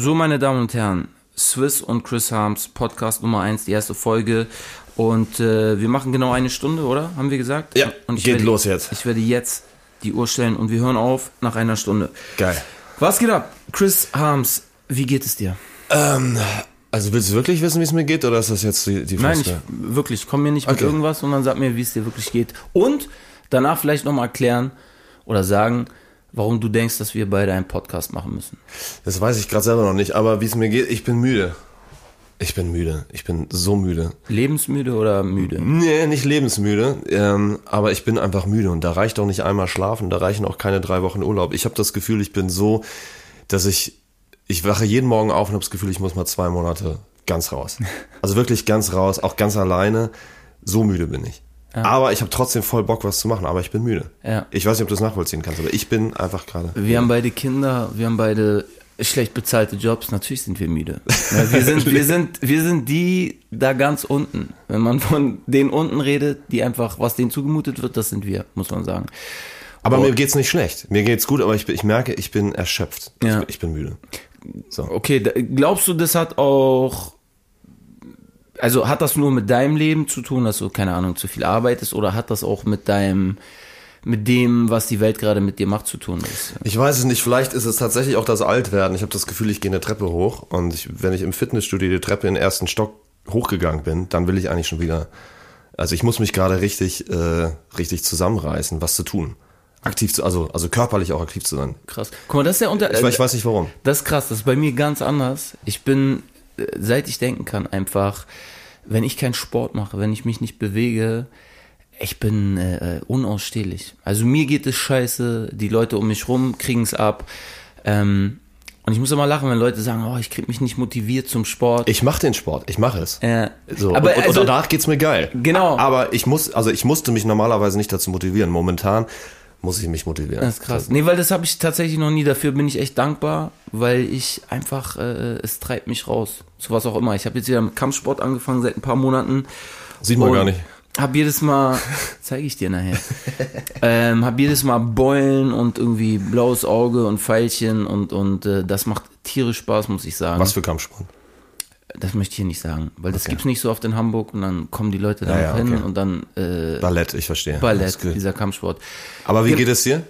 So, meine Damen und Herren, Swiss und Chris Harms, Podcast Nummer 1, die erste Folge. Und äh, wir machen genau eine Stunde, oder? Haben wir gesagt? Ja, und ich geht werde, los jetzt. Ich werde jetzt die Uhr stellen und wir hören auf nach einer Stunde. Geil. Was geht ab? Chris Harms, wie geht es dir? Ähm, also willst du wirklich wissen, wie es mir geht, oder ist das jetzt die, die Nein, ich, Frage? wirklich, komm mir nicht mit Okay. irgendwas, sondern sag mir, wie es dir wirklich geht. Und danach vielleicht nochmal erklären oder sagen, warum du denkst, dass wir beide einen Podcast machen müssen. Das weiß ich gerade selber noch nicht, aber wie es mir geht, ich bin müde. Ich bin müde. Ich bin so müde. Lebensmüde oder müde? Nee, nicht lebensmüde, ähm, aber ich bin einfach müde und da reicht doch nicht einmal schlafen, da reichen auch keine drei Wochen Urlaub. Ich habe das Gefühl, ich bin so, dass ich, ich wache jeden Morgen auf und habe das Gefühl, ich muss mal zwei Monate ganz raus. Also wirklich ganz raus, auch ganz alleine. So müde bin ich. Aber ich habe trotzdem voll Bock, was zu machen, aber ich bin müde. Ja. Ich weiß nicht, ob du das nachvollziehen kannst, aber ich bin einfach gerade. Wir haben beide Kinder, wir haben beide schlecht bezahlte Jobs, natürlich sind wir müde. Ja, Wir sind, wir sind, wir sind die da ganz unten. Wenn man von denen unten redet, die einfach, was denen zugemutet wird, das sind wir, muss man sagen. Aber Oh. mir geht's nicht schlecht. Mir geht's gut, aber ich, ich merke, ich bin erschöpft. Ja. Ich, ich bin müde. So. Okay, glaubst du, das hat auch, also hat das nur mit deinem Leben zu tun, dass du, keine Ahnung, zu viel arbeitest, oder hat das auch mit deinem, mit dem, was die Welt gerade mit dir macht, zu tun? Ist? Ich weiß es nicht, vielleicht ist es tatsächlich auch das Altwerden. Ich habe das Gefühl, ich gehe eine Treppe hoch und ich, wenn ich im Fitnessstudio die Treppe in den ersten Stock hochgegangen bin, dann will ich eigentlich schon wieder. Also ich muss mich gerade richtig, äh, richtig zusammenreißen, was zu tun. Aktiv zu, also, also körperlich auch aktiv zu sein. Krass. Guck mal, das ist der Unter Ich, ich weiß nicht warum. Das ist krass, das ist bei mir ganz anders. Ich bin, seit ich denken kann, einfach, wenn ich keinen Sport mache, wenn ich mich nicht bewege, ich bin äh, äh, unausstehlich. Also mir geht es scheiße, die Leute um mich rum kriegen es ab. Ähm, und ich muss immer lachen, wenn Leute sagen, oh, ich krieg mich nicht motiviert zum Sport. Ich mache den Sport, ich mache es. äh, So, aber und, und, also, und danach geht's mir geil. Genau. Aber ich muss, also ich musste mich normalerweise nicht dazu motivieren. Momentan muss ich mich motivieren. Das ist krass. Nee, weil das habe ich tatsächlich noch nie. Dafür bin ich echt dankbar, weil ich einfach, äh, es treibt mich raus. Zu was auch immer. Ich habe jetzt wieder mit Kampfsport angefangen seit ein paar Monaten. Sieht man gar nicht. Hab jedes Mal, zeige ich dir nachher, ähm, hab jedes Mal Beulen und irgendwie blaues Auge und Pfeilchen und, und äh, das macht tierisch Spaß, muss ich sagen. Was für Kampfsport? Das möchte ich hier nicht sagen, weil das Okay. gibt's nicht so oft in Hamburg und dann kommen die Leute da Ja, ja, hin okay. und dann äh, Ballett, ich verstehe. Ballett, dieser Kampfsport. Aber wie Ge- geht es dir?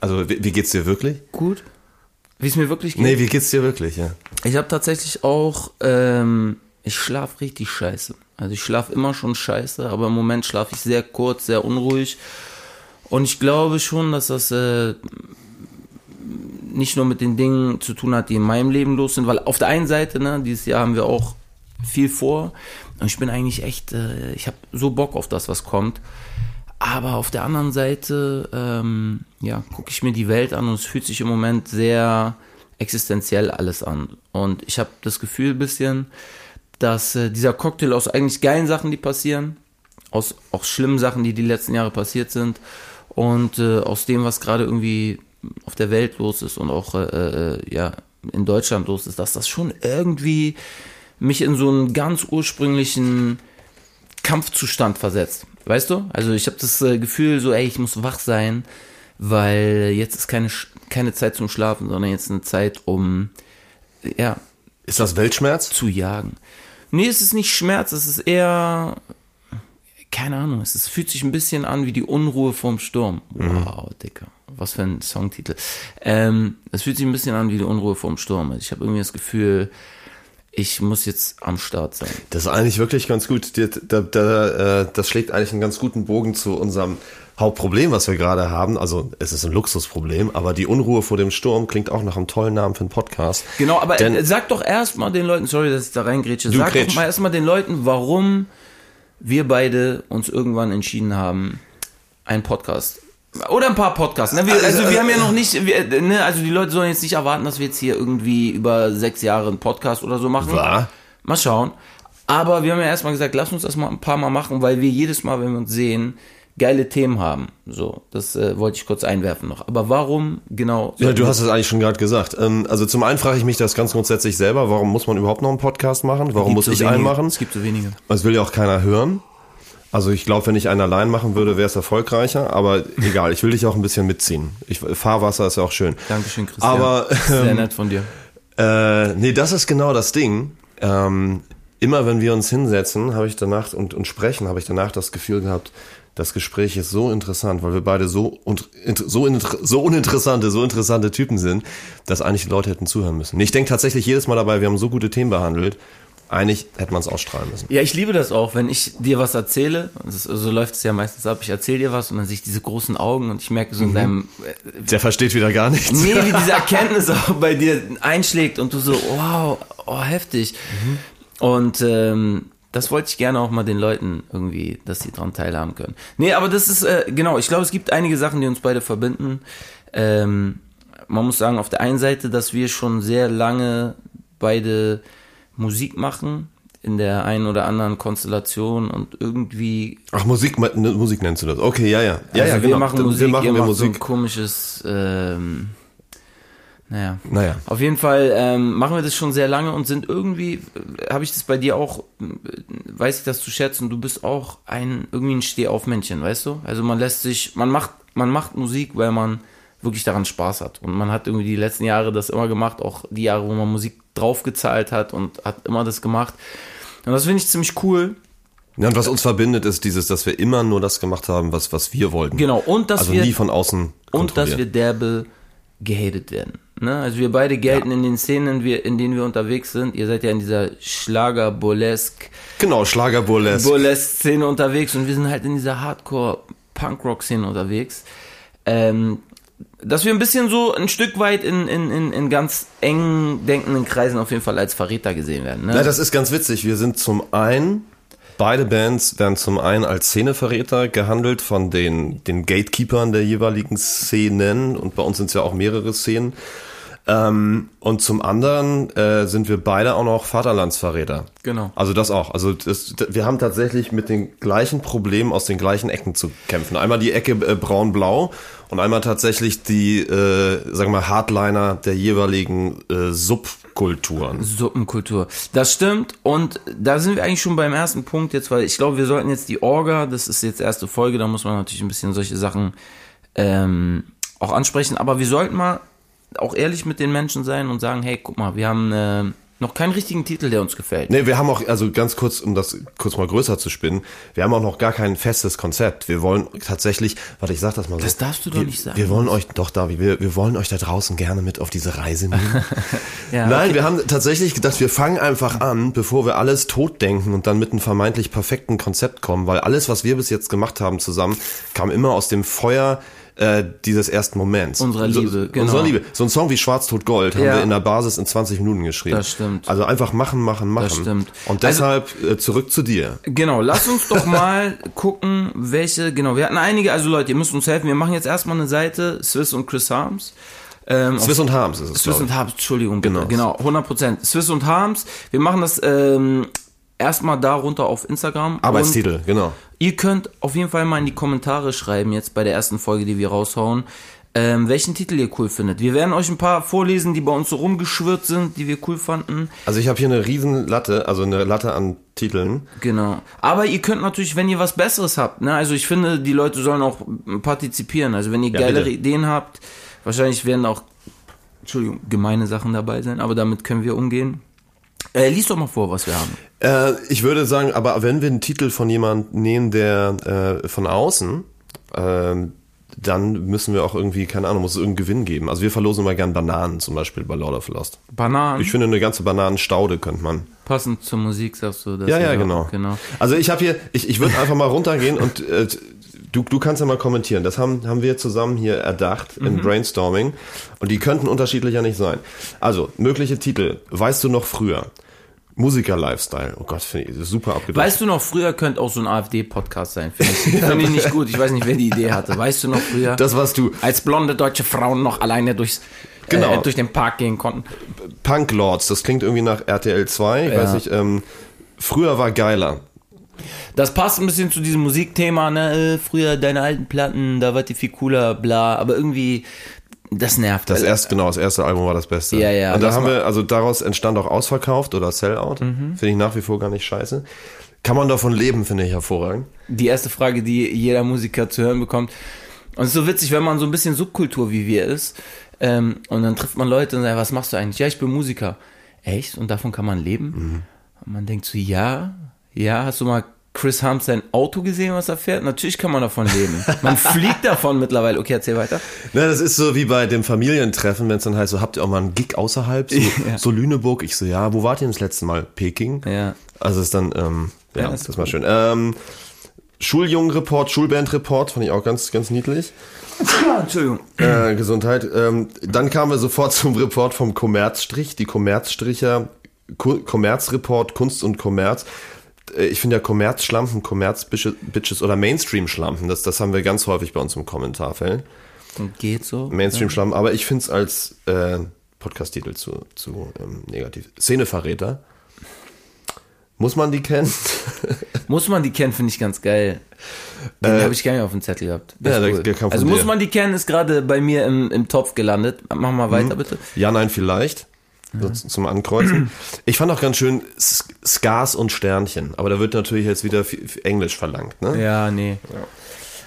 Also wie, wie geht's dir wirklich? Gut? Wie es mir wirklich geht? Nee, wie geht's dir wirklich, ja? Ich habe tatsächlich auch, ähm, ich schlaf richtig scheiße. Also ich schlaf immer schon scheiße, aber im Moment schlafe ich sehr kurz, sehr unruhig. Und ich glaube schon, dass das äh, nicht nur mit den Dingen zu tun hat, die in meinem Leben los sind, weil auf der einen Seite, ne, dieses Jahr haben wir auch viel vor. Und ich bin eigentlich echt, äh, ich habe so Bock auf das, was kommt. Aber auf der anderen Seite, ähm, ja, gucke ich mir die Welt an und es fühlt sich im Moment sehr existenziell alles an. Und ich habe das Gefühl ein bisschen, dass äh, dieser Cocktail aus eigentlich geilen Sachen, die passieren, aus auch schlimmen Sachen, die die letzten Jahre passiert sind und äh, aus dem, was gerade irgendwie auf der Welt los ist und auch äh, äh, ja in Deutschland los ist, dass das schon irgendwie mich in so einen ganz ursprünglichen Kampfzustand versetzt. Weißt du? Also ich habe das äh, Gefühl, so, ey, ich muss wach sein, weil jetzt ist keine, keine Zeit zum Schlafen, sondern jetzt eine Zeit, um ja, Ist das Weltschmerz? zu jagen. Nee, es ist nicht Schmerz, es ist eher, keine Ahnung, es ist, fühlt sich ein bisschen an wie die Unruhe vorm Sturm. Wow, Dicker. Was für ein Songtitel. Ähm, es fühlt sich ein bisschen an wie die Unruhe vorm Sturm. Also ich habe irgendwie das Gefühl, ich muss jetzt am Start sein. Das ist eigentlich wirklich ganz gut. Äh, das schlägt eigentlich einen ganz guten Bogen zu unserem Hauptproblem, was wir gerade haben. Also es ist ein Luxusproblem, aber die Unruhe vor dem Sturm klingt auch nach einem tollen Namen für einen Podcast. Genau, aber Denn- sag doch erstmal den Leuten, sorry, dass ich da reingrätsche, sag grätsch. doch mal erstmal den Leuten, warum wir beide uns irgendwann entschieden haben, einen Podcast oder ein paar Podcasts. Ne? Wir, also wir haben ja noch nicht, wir, ne? also die Leute sollen jetzt nicht erwarten, dass wir jetzt hier irgendwie über sechs Jahre einen Podcast oder so machen. Wahr? Mal schauen. Aber wir haben ja erstmal gesagt, lass uns das mal ein paar Mal machen, weil wir jedes Mal, wenn wir uns sehen, geile Themen haben. So, das äh, wollte ich kurz einwerfen noch. Aber warum genau? Ja, du hast es eigentlich schon gerade gesagt. Ähm, also zum einen frage ich mich das ganz grundsätzlich selber, warum muss man überhaupt noch einen Podcast machen? Warum muss so ich wenige. einen machen? Es gibt so wenige. Das will ja auch keiner hören. Also ich glaube, wenn ich einen allein machen würde, wäre es erfolgreicher. Aber egal, ich will dich auch ein bisschen mitziehen. Ich, Fahrwasser ist ja auch schön. Dankeschön, Christian. Aber Sehr ähm, nett von dir. Äh, nee, das ist genau das Ding. Ähm, immer wenn wir uns hinsetzen, habe ich danach und, und sprechen, habe ich danach das Gefühl gehabt, das Gespräch ist so interessant, weil wir beide so und so, so uninteressante, so interessante Typen sind, dass eigentlich die Leute hätten zuhören müssen. Ich denke tatsächlich jedes Mal dabei, wir haben so gute Themen behandelt. Eigentlich hätte man es ausstrahlen müssen. Ja, ich liebe das auch, wenn ich dir was erzähle, ist, so läuft es ja meistens ab, ich erzähle dir was und dann sehe ich diese großen Augen und ich merke so in mhm. deinem... Äh, Der versteht wieder gar nichts. Nee, wie diese Erkenntnis auch bei dir einschlägt und du so, wow, oh, heftig. Mhm. Und ähm, das wollte ich gerne auch mal den Leuten irgendwie, dass sie daran teilhaben können. Nee, aber das ist, äh, genau, ich glaube, es gibt einige Sachen, die uns beide verbinden. Ähm, man muss sagen, auf der einen Seite, dass wir schon sehr lange beide Musik machen, in der einen oder anderen Konstellation und irgendwie. Ach, Musik, Musik nennst du das? Okay, ja, ja. Ja, also ja, wir genau. machen Musik, wir machen ihr wir Musik. so ein komisches, ähm, naja. naja. Auf jeden Fall ähm, machen wir das schon sehr lange und sind irgendwie, äh, habe ich das bei dir auch, äh, weiß ich das zu schätzen, du bist auch ein, irgendwie ein Stehaufmännchen, weißt du? Also man lässt sich, man macht, man macht Musik, weil man wirklich daran Spaß hat. Und man hat irgendwie die letzten Jahre das immer gemacht, auch die Jahre, wo man Musik draufgezahlt hat und hat immer das gemacht. Und das finde ich ziemlich cool. Ja, und was uns verbindet, ist dieses, dass wir immer nur das gemacht haben, was, was wir wollten. Genau, und dass also wir. nie von außen. Und dass wir derbe gehatet werden. Ne? Also wir beide gelten ja. in den Szenen, in denen wir unterwegs sind. Ihr seid ja in dieser Schlager-Burlesque. Genau, Schlager-Burlesque. Burlesque-Szene unterwegs und wir sind halt in dieser Hardcore-Punk-Rock-Szene unterwegs. Ähm, dass wir ein bisschen so ein Stück weit in, in, in, in ganz eng denkenden Kreisen auf jeden Fall als Verräter gesehen werden. Ne? Ja, das ist ganz witzig. Wir sind zum einen Beide Bands werden zum einen als Szeneverräter gehandelt von den, den Gatekeepers der jeweiligen Szenen und bei uns sind es ja auch mehrere Szenen. Ähm, und zum anderen äh, sind wir beide auch noch Vaterlandsverräter. Genau. Also das auch. Also das, wir haben tatsächlich mit den gleichen Problemen aus den gleichen Ecken zu kämpfen. Einmal die Ecke äh, braun-blau und einmal tatsächlich die, äh, sagen wir mal, Hardliner der jeweiligen äh, Subkulturen. Suppenkultur. Das stimmt. Und da sind wir eigentlich schon beim ersten Punkt jetzt, weil ich glaube, wir sollten jetzt die Orga, das ist jetzt erste Folge, da muss man natürlich ein bisschen solche Sachen ähm, auch ansprechen. Aber wir sollten mal auch ehrlich mit den Menschen sein und sagen, hey, guck mal, wir haben äh, noch keinen richtigen Titel, der uns gefällt. Nee, wir haben auch, also ganz kurz, um das kurz mal größer zu spinnen, wir haben auch noch gar kein festes Konzept. Wir wollen tatsächlich, warte, ich sag das mal so. Das darfst du doch wir, nicht sagen. Wir wollen euch, doch, Davi, wir, wir wollen euch da draußen gerne mit auf diese Reise nehmen. ja, Nein, okay. wir haben tatsächlich gedacht, wir fangen einfach an, bevor wir alles tot denken und dann mit einem vermeintlich perfekten Konzept kommen, weil alles, was wir bis jetzt gemacht haben zusammen, kam immer aus dem Feuer äh, dieses ersten Moments. Unserer Liebe, so, genau. Unserer Liebe. So ein Song wie Schwarz tot Gold haben ja. wir in der Basis in 20 Minuten geschrieben. Das stimmt. Also einfach machen, machen, machen. Das stimmt. Und deshalb also, äh, zurück zu dir. Genau, lass uns doch mal gucken, welche, genau, wir hatten einige, also Leute, ihr müsst uns helfen. Wir machen jetzt erstmal eine Seite, Swiss und Chris Harms. Ähm, Swiss und Harms ist es. Swiss und Harms, Entschuldigung, bitte. genau, genau, 100 Prozent. Swiss und Harms. Wir machen das ähm, erstmal darunter auf Instagram. Arbeitstitel, genau. Ihr könnt auf jeden Fall mal in die Kommentare schreiben, jetzt bei der ersten Folge, die wir raushauen, ähm, welchen Titel ihr cool findet. Wir werden euch ein paar vorlesen, die bei uns so rumgeschwirrt sind, die wir cool fanden. Also ich habe hier eine riesen Latte, also eine Latte an Titeln. Genau. Aber ihr könnt natürlich, wenn ihr was Besseres habt, ne, also ich finde, die Leute sollen auch partizipieren. Also wenn ihr ja, geilere bitte. Ideen habt, wahrscheinlich werden auch, Entschuldigung, gemeine Sachen dabei sein, aber damit können wir umgehen. Äh, lies doch mal vor, was wir haben. Äh, ich würde sagen, aber wenn wir einen Titel von jemandem nehmen, der äh, von außen, äh, dann müssen wir auch irgendwie, keine Ahnung, muss es irgendeinen Gewinn geben. Also wir verlosen immer gern Bananen zum Beispiel bei Lord of Lost. Bananen? Ich finde, eine ganze Bananenstaude könnte man. Passend zur Musik sagst du das. Ja, ja, genau. genau. Also ich habe hier, ich, ich würde einfach mal runtergehen und äh, du, du kannst ja mal kommentieren. Das haben, haben wir zusammen hier erdacht mhm. im Brainstorming und die könnten unterschiedlicher nicht sein. Also, mögliche Titel. Weißt du noch früher? Musiker-Lifestyle. Oh Gott, finde ich super abgedreht. Weißt du noch, früher könnte auch so ein AfD-Podcast sein. Finde ich, find ich nicht gut. Ich weiß nicht, wer die Idee hatte. Weißt du noch früher? Das warst du. Als blonde deutsche Frauen noch alleine durchs, genau. Äh, durch den Park gehen konnten. Punk Lords, das klingt irgendwie nach RTL 2. Ich ja. weiß nicht, ähm, früher war geiler. Das passt ein bisschen zu diesem Musikthema, ne? Äh, früher deine alten Platten, da war die viel cooler, bla. Aber irgendwie, das nervt. Das erste, genau, das erste Album war das Beste. Ja, ja. Und da haben wir, also daraus entstand auch Ausverkauft oder Sellout. Mhm. Finde ich nach wie vor gar nicht scheiße. Kann man davon leben, finde ich hervorragend. Die erste Frage, die jeder Musiker zu hören bekommt. Und es ist so witzig, wenn man so ein bisschen Subkultur wie wir ist, Ähm, und dann trifft man Leute und sagt, was machst du eigentlich? Ja, ich bin Musiker. Echt? Und davon kann man leben? Und man denkt so, ja, ja, hast du mal Chris Harms sein Auto gesehen, was er fährt? Natürlich kann man davon leben. Man fliegt davon mittlerweile. Okay, erzähl weiter. Na, das ist so wie bei dem Familientreffen, wenn es dann heißt, so habt ihr auch mal einen Gig außerhalb, so, Ja. so Lüneburg. Ich so, ja, wo wart ihr das letzte Mal? Peking? Ja. Also ist dann, ähm, ja, Ja, ist das war schön. Ähm, Schuljungenreport, Schulbandreport, fand ich auch ganz, ganz niedlich. Entschuldigung. Äh, Gesundheit. Ähm, dann kamen wir sofort zum Report vom Kommerzstrich, die Kommerzstricher, Ku Kommerzreport, Kunst und Kommerz. Äh, Ich finde ja Kommerzschlampen, Kommerz-Bitches oder Mainstream-Schlampen, das, das haben wir ganz häufig bei uns im Kommentarfeld. Und geht so. Mainstream-Schlampen, aber ich finde es als äh, Podcast-Titel zu, zu ähm, negativ. Szeneverräter. Muss man die kennen? Muss man die kennen, finde ich ganz geil. Den habe ich nicht auf dem Zettel gehabt. Äh, ja, ist der- der kam also muss dir. man die kennen, ist gerade bei mir im, im Topf gelandet. Mach mal Mhm. weiter, bitte. Ja, nein, vielleicht. So z- zum Ankreuzen. Ich fand auch ganz schön S- Skars und Sternchen, aber da wird natürlich jetzt wieder Englisch verlangt. Ne? Ja, nee.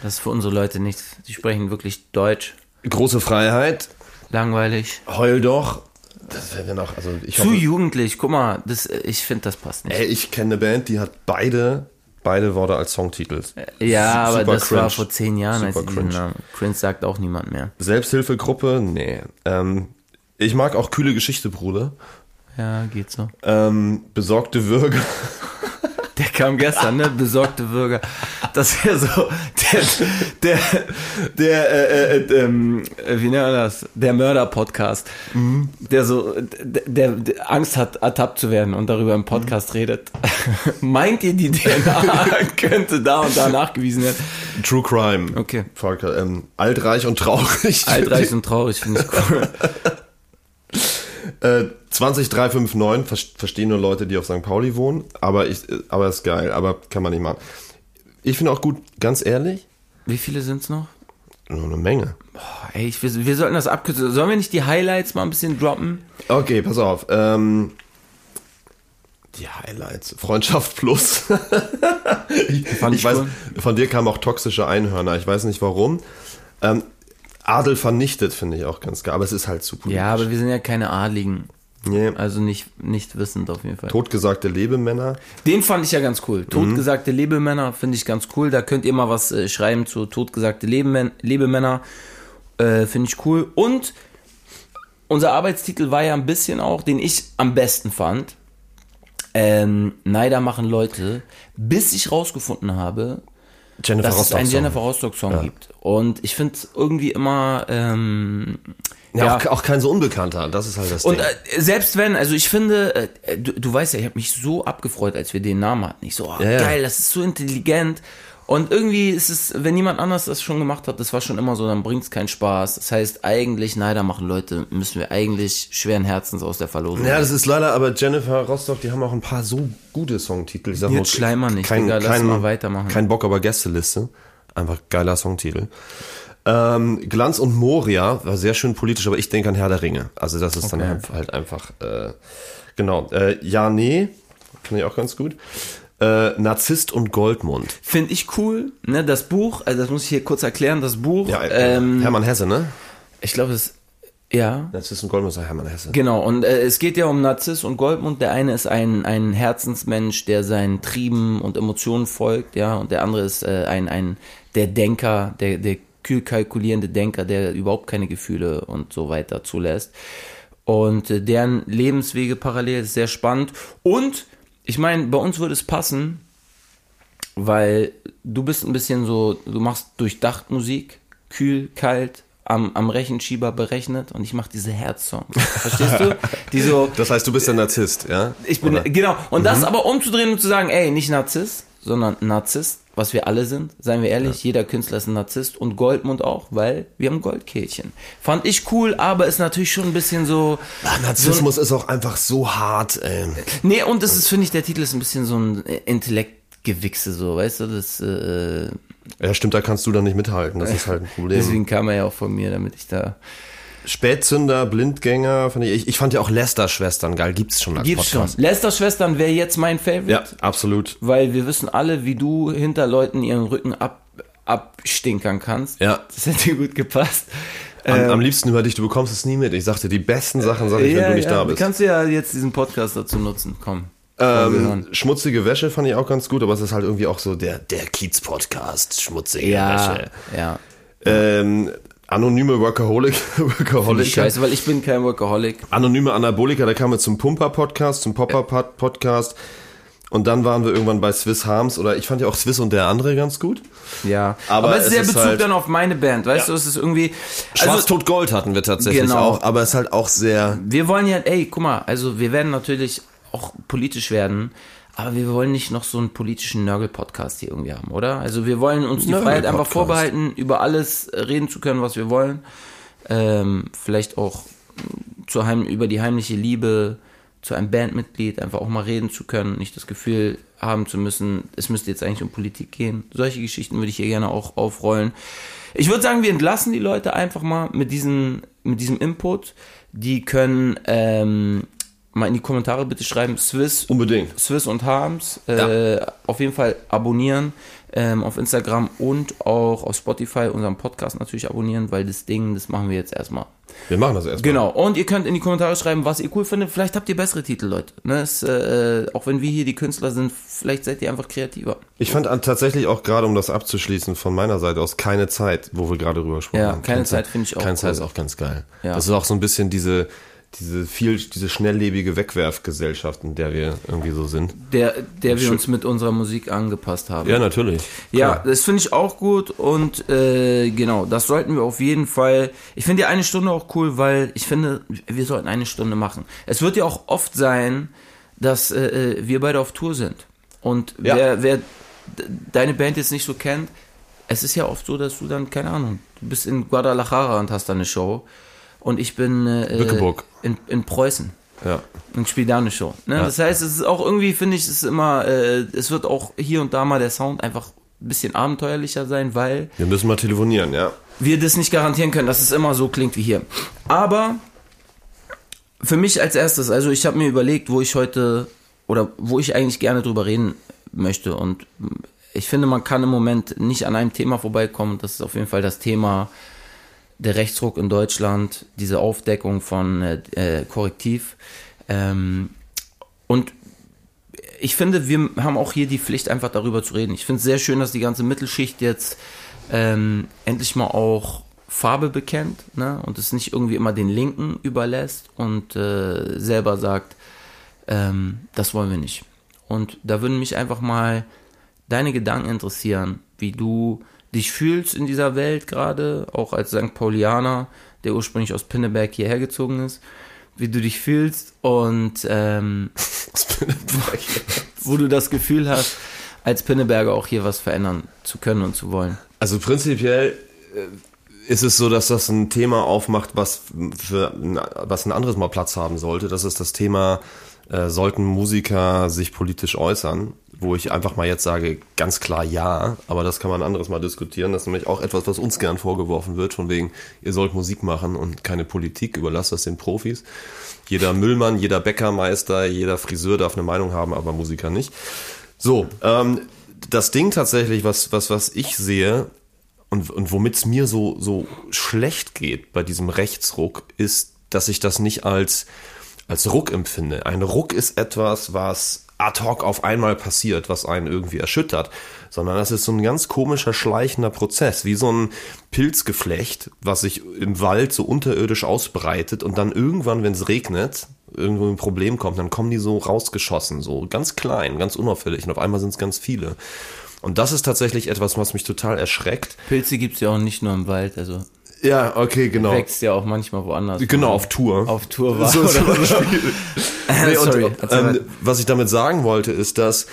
Das ist für unsere Leute nichts. Die sprechen wirklich Deutsch. Große Freiheit, Langweilig. heul doch. Das wäre noch, also ich Zu hoffe, jugendlich. Guck mal, das, ich finde, das passt nicht. ey, ich kenne eine Band, die hat beide, beide Worte als Songtitel. Ja, aber Super das war cringe. vor zehn Jahren, als Super diesen cringe. Namen. Cringe sagt auch niemand mehr. Selbsthilfegruppe, nee. Ähm, ich mag auch kühle Geschichte, Bruder. Ja, geht so. Ähm, besorgte Würger. Der kam gestern, ne? Besorgte Bürger. Das wäre so, der, der, der, äh, äh, ähm, äh, wie nennt man das? Der Mörder-Podcast. Der so, der, der Angst hat, ertappt zu werden und darüber im Podcast redet. Meint ihr, die DNA könnte da und da nachgewiesen werden? True Crime. Okay. Volker, ähm, altreich und traurig. Altreich und traurig, finde ich cool. Äh, 20359 ver- verstehen nur Leute, die auf St. Pauli wohnen, aber ich, äh, aber ist geil, aber kann man nicht machen. Ich finde auch gut, ganz ehrlich, Wie viele sind's noch? nur eine Menge. Boah, ey, ich, wir, wir sollten das abkürzen. Sollen wir nicht die Highlights mal ein bisschen droppen? Okay, pass auf. Ähm, die Highlights. Freundschaft plus. ich Fand ich ich weiß, cool. von dir kamen auch toxische Einhörner. Ich weiß nicht warum. Ähm, Adel vernichtet finde ich auch ganz geil, aber es ist halt zu politisch. Ja, aber wir sind ja keine Adligen. Nee. Also nicht, nicht wissend auf jeden Fall. Totgesagte Lebemänner. Den fand ich ja ganz cool. Totgesagte Lebemänner finde ich ganz cool. Da könnt ihr mal was äh, schreiben zu totgesagte Lebemän Lebemänner. Äh, finde ich cool. Und unser Arbeitstitel war ja ein bisschen auch, den ich am besten fand. Ähm, Neider machen Leute, bis ich rausgefunden habe, Jennifer dass es einen. Jennifer Rostock-Song gibt. Und ich finde es irgendwie immer, ähm, Ja, Auch, auch kein so Unbekannter. Das ist halt das und Ding. äh, selbst wenn, also ich finde, äh, du, du weißt ja, ich habe mich so abgefreut, als wir den Namen hatten. Ich so, oh, Ja, ja. geil, das ist so intelligent. Und irgendwie ist es, wenn jemand anders das schon gemacht hat, das war schon immer so, dann bringt es keinen Spaß. Das heißt, eigentlich, Neider machen Leute, müssen wir eigentlich schweren Herzens aus der Verlosung. Ja, das ist leider, aber Jennifer Rostock, die haben auch ein paar so gute Songtitel. Ich sag Jetzt schleimer nicht, Digga, lass mal weitermachen. Kein Bock, aber Gästeliste. Einfach geiler Songtitel. Ähm, Glanz und Moria war sehr schön politisch, aber ich denke an Herr der Ringe. Also das ist dann Okay. halt, halt einfach, äh, genau. Äh, ja, nee, finde ich auch ganz gut. Äh, Narzisst und Goldmund. Finde ich cool, ne, das Buch, also das muss ich hier kurz erklären, das Buch, Ja, äh, ähm, Hermann Hesse, ne? ich glaube, es, ja, Narzisst und Goldmund ist Hermann Hesse. Genau, und äh, es geht ja um Narziss und Goldmund. Der eine ist ein, ein Herzensmensch, der seinen Trieben und Emotionen folgt, ja, und der andere ist äh, ein, ein der Denker, der, der kühl kalkulierende Denker, der überhaupt keine Gefühle und so weiter zulässt. Und äh, deren Lebenswege parallel ist sehr spannend. Und ich meine, bei uns würde es passen, weil du bist ein bisschen so, du machst durchdacht Musik, kühl, kalt, am, am Rechenschieber berechnet und ich mache diese Herzsongs. Verstehst du? Die so, Das heißt, du bist der Narzisst, ja? ich bin, Oder? genau. Und das aber umzudrehen und zu sagen, ey, nicht Narzisst, sondern Narzisst, was wir alle sind, seien wir ehrlich, jeder Künstler ist ein Narzisst und Goldmund auch, weil wir haben Goldkehlchen. Fand ich cool, aber ist natürlich schon ein bisschen so, Ah, Narzissmus ist auch einfach so hart, ey. nee, und das ist, finde ich, der Titel ist ein bisschen so ein Intellektgewichse, so, weißt du, das, äh, Ja, stimmt, da kannst du dann nicht mithalten. Das ist halt ein Problem. deswegen kam er ja auch von mir, damit ich da, Spätzünder, Blindgänger, fand ich, ich, ich fand ja auch Lester-Schwestern geil. Gibt's schon als gibt's schon. Podcast. Lester Schwestern wäre jetzt mein Favorite. Ja, absolut. weil wir wissen alle, wie du hinter Leuten ihren Rücken ab, abstinkern kannst. Ja. Das hätte gut gepasst. Am, am liebsten über dich, du bekommst es nie mit. Ich sagte, die besten Sachen sag ich, wenn du nicht da bist. Kannst du ja jetzt diesen Podcast dazu nutzen. Komm. Ähm, schmutzige Wäsche fand ich auch ganz gut, aber es ist halt irgendwie auch so der, der Kiez-Podcast, schmutzige ja, Wäsche. ja. Ähm, anonyme Workaholic, Workaholic. scheiße, weil ich bin kein Workaholic. Anonyme Anabolika, da kamen wir zum Pumper-Podcast, zum Popper-Podcast. Und dann waren wir irgendwann bei Swiss Harms oder ich fand ja auch Swiss und der andere ganz gut. Ja, Aber aber, es ist der ist Bezug halt- dann auf meine Band, weißt Ja. du, es ist irgendwie, Schwarz also tot Gold hatten wir tatsächlich Genau. auch, aber es ist halt auch sehr. wir wollen ja, ey, guck mal, also wir werden natürlich auch politisch werden, aber wir wollen nicht noch so einen politischen Nörgel-Podcast hier irgendwie haben, oder? Also wir wollen uns die Freiheit einfach vorbehalten, über alles reden zu können, was wir wollen. Ähm, vielleicht auch zu heim, über die heimliche Liebe zu einem Bandmitglied einfach auch mal reden zu können, nicht das Gefühl haben zu müssen, es müsste jetzt eigentlich um Politik gehen. Solche Geschichten würde ich hier gerne auch aufrollen. Ich würde sagen, wir entlassen die Leute einfach mal mit, diesen, mit diesem Input. Die können ähm, mal in die Kommentare bitte schreiben, Swiss Unbedingt. Swiss und Harms. Äh, Auf jeden Fall abonnieren ähm, auf Instagram und auch auf Spotify unseren Podcast natürlich abonnieren, weil das Ding, das machen wir jetzt erstmal. Wir machen das erstmal. Genau. Und ihr könnt in die Kommentare schreiben, was ihr cool findet. Vielleicht habt ihr bessere Titel, Leute. Ne? Es, äh, auch wenn wir hier die Künstler sind, vielleicht seid ihr einfach kreativer. Ich fand an- tatsächlich auch gerade, um das abzuschließen, von meiner Seite aus keine Zeit, wo wir gerade drüber gesprochen Ja, haben. keine Zeit finde ich auch Keine Zeit cool. ist auch ganz geil. Ja. Das ist auch so ein bisschen diese, diese viel, diese schnelllebige Wegwerfgesellschaft, in der wir irgendwie so sind. Der, der wir uns mit unserer Musik angepasst haben. Ja, natürlich. Ja, Klar. das finde ich auch gut und äh, genau, das sollten wir auf jeden Fall. Ich finde die eine Stunde auch cool, weil ich finde, wir sollten eine Stunde machen. Es wird ja auch oft sein, dass äh, wir beide auf Tour sind. Und Ja. wer, wer deine Band jetzt nicht so kennt, es ist ja oft so, dass du dann, keine Ahnung, du bist in Guadalajara und hast da eine Show und ich bin äh, in, in Preußen Ja. und spiele da eine Show. Ne? Ja. Das heißt, es ist auch irgendwie, finde ich, es ist immer, äh, es wird auch hier und da mal der Sound einfach ein bisschen abenteuerlicher sein, weil Wir müssen mal telefonieren, ja. wir das nicht garantieren können, dass es immer so klingt wie hier. Aber für mich als erstes, also ich habe mir überlegt, wo ich heute oder wo ich eigentlich gerne drüber reden möchte und ich finde, man kann im Moment nicht an einem Thema vorbeikommen. Das ist auf jeden Fall das Thema der Rechtsruck in Deutschland, diese Aufdeckung von äh, äh, Korrektiv. Ähm, und ich finde, wir haben auch hier die Pflicht, einfach darüber zu reden. Ich finde es sehr schön, dass die ganze Mittelschicht jetzt ähm, endlich mal auch Farbe bekennt ne? und es nicht irgendwie immer den Linken überlässt und äh, selber sagt, ähm, das wollen wir nicht. Und da würden mich einfach mal deine Gedanken interessieren, wie du dich fühlst in dieser Welt gerade, auch als St. Paulianer, der ursprünglich aus Pinneberg hierher gezogen ist, wie du dich fühlst und ähm, wo du das Gefühl hast, als Pinneberger auch hier was verändern zu können und zu wollen. Also prinzipiell äh, ist es so, dass das ein Thema aufmacht, was für ein- was ein anderes Mal Platz haben sollte. Das ist das Thema, äh, sollten Musiker sich politisch äußern, wo ich einfach mal jetzt sage, ganz klar ja, aber das kann man ein anderes Mal diskutieren. Das ist nämlich auch etwas, was uns gern vorgeworfen wird, von wegen, ihr sollt Musik machen und keine Politik, überlasst das den Profis. Jeder Müllmann, jeder Bäckermeister, jeder Friseur darf eine Meinung haben, aber Musiker nicht. So, ähm, das Ding tatsächlich, was, was, was ich sehe und, und womit es mir so, so schlecht geht bei diesem Rechtsruck, ist, dass ich das nicht als, als Ruck empfinde. Ein Ruck ist etwas, was ad hoc auf einmal passiert, was einen irgendwie erschüttert, sondern das ist so ein ganz komischer, schleichender Prozess, wie so ein Pilzgeflecht, was sich im Wald so unterirdisch ausbreitet und dann irgendwann, wenn es regnet, irgendwo ein Problem kommt, dann kommen die so rausgeschossen, so ganz klein, ganz unauffällig und auf einmal sind es ganz viele. Und das ist tatsächlich etwas, was mich total erschreckt. Pilze gibt's ja auch nicht nur im Wald, also Ja, okay, genau. wächst ja auch manchmal woanders. Genau, auf Tour. Auf Tour war. So zum Beispiel. Nee, Sorry, ähm, was ich damit sagen wollte, ist, dass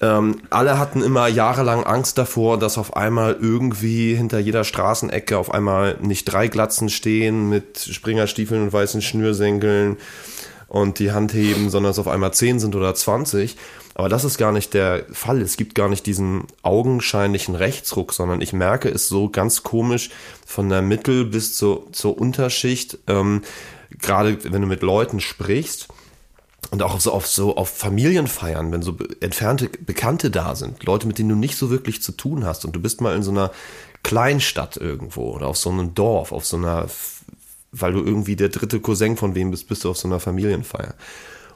ähm, alle hatten immer jahrelang Angst davor, dass auf einmal irgendwie hinter jeder Straßenecke auf einmal nicht drei Glatzen stehen mit Springerstiefeln und weißen Schnürsenkeln und die Hand heben, sondern es auf einmal zehn sind oder 20. Aber das ist gar nicht der Fall. Es gibt gar nicht diesen augenscheinlichen Rechtsruck, sondern ich merke es so ganz komisch von der Mittel- bis zur, zur Unterschicht. Ähm, Gerade wenn du mit Leuten sprichst, und auch so, auf so auf Familienfeiern, wenn so entfernte Bekannte da sind, Leute, mit denen du nicht so wirklich zu tun hast und du bist mal in so einer Kleinstadt irgendwo oder auf so einem Dorf, auf so einer, weil du irgendwie der dritte Cousin von wem bist, bist du auf so einer Familienfeier.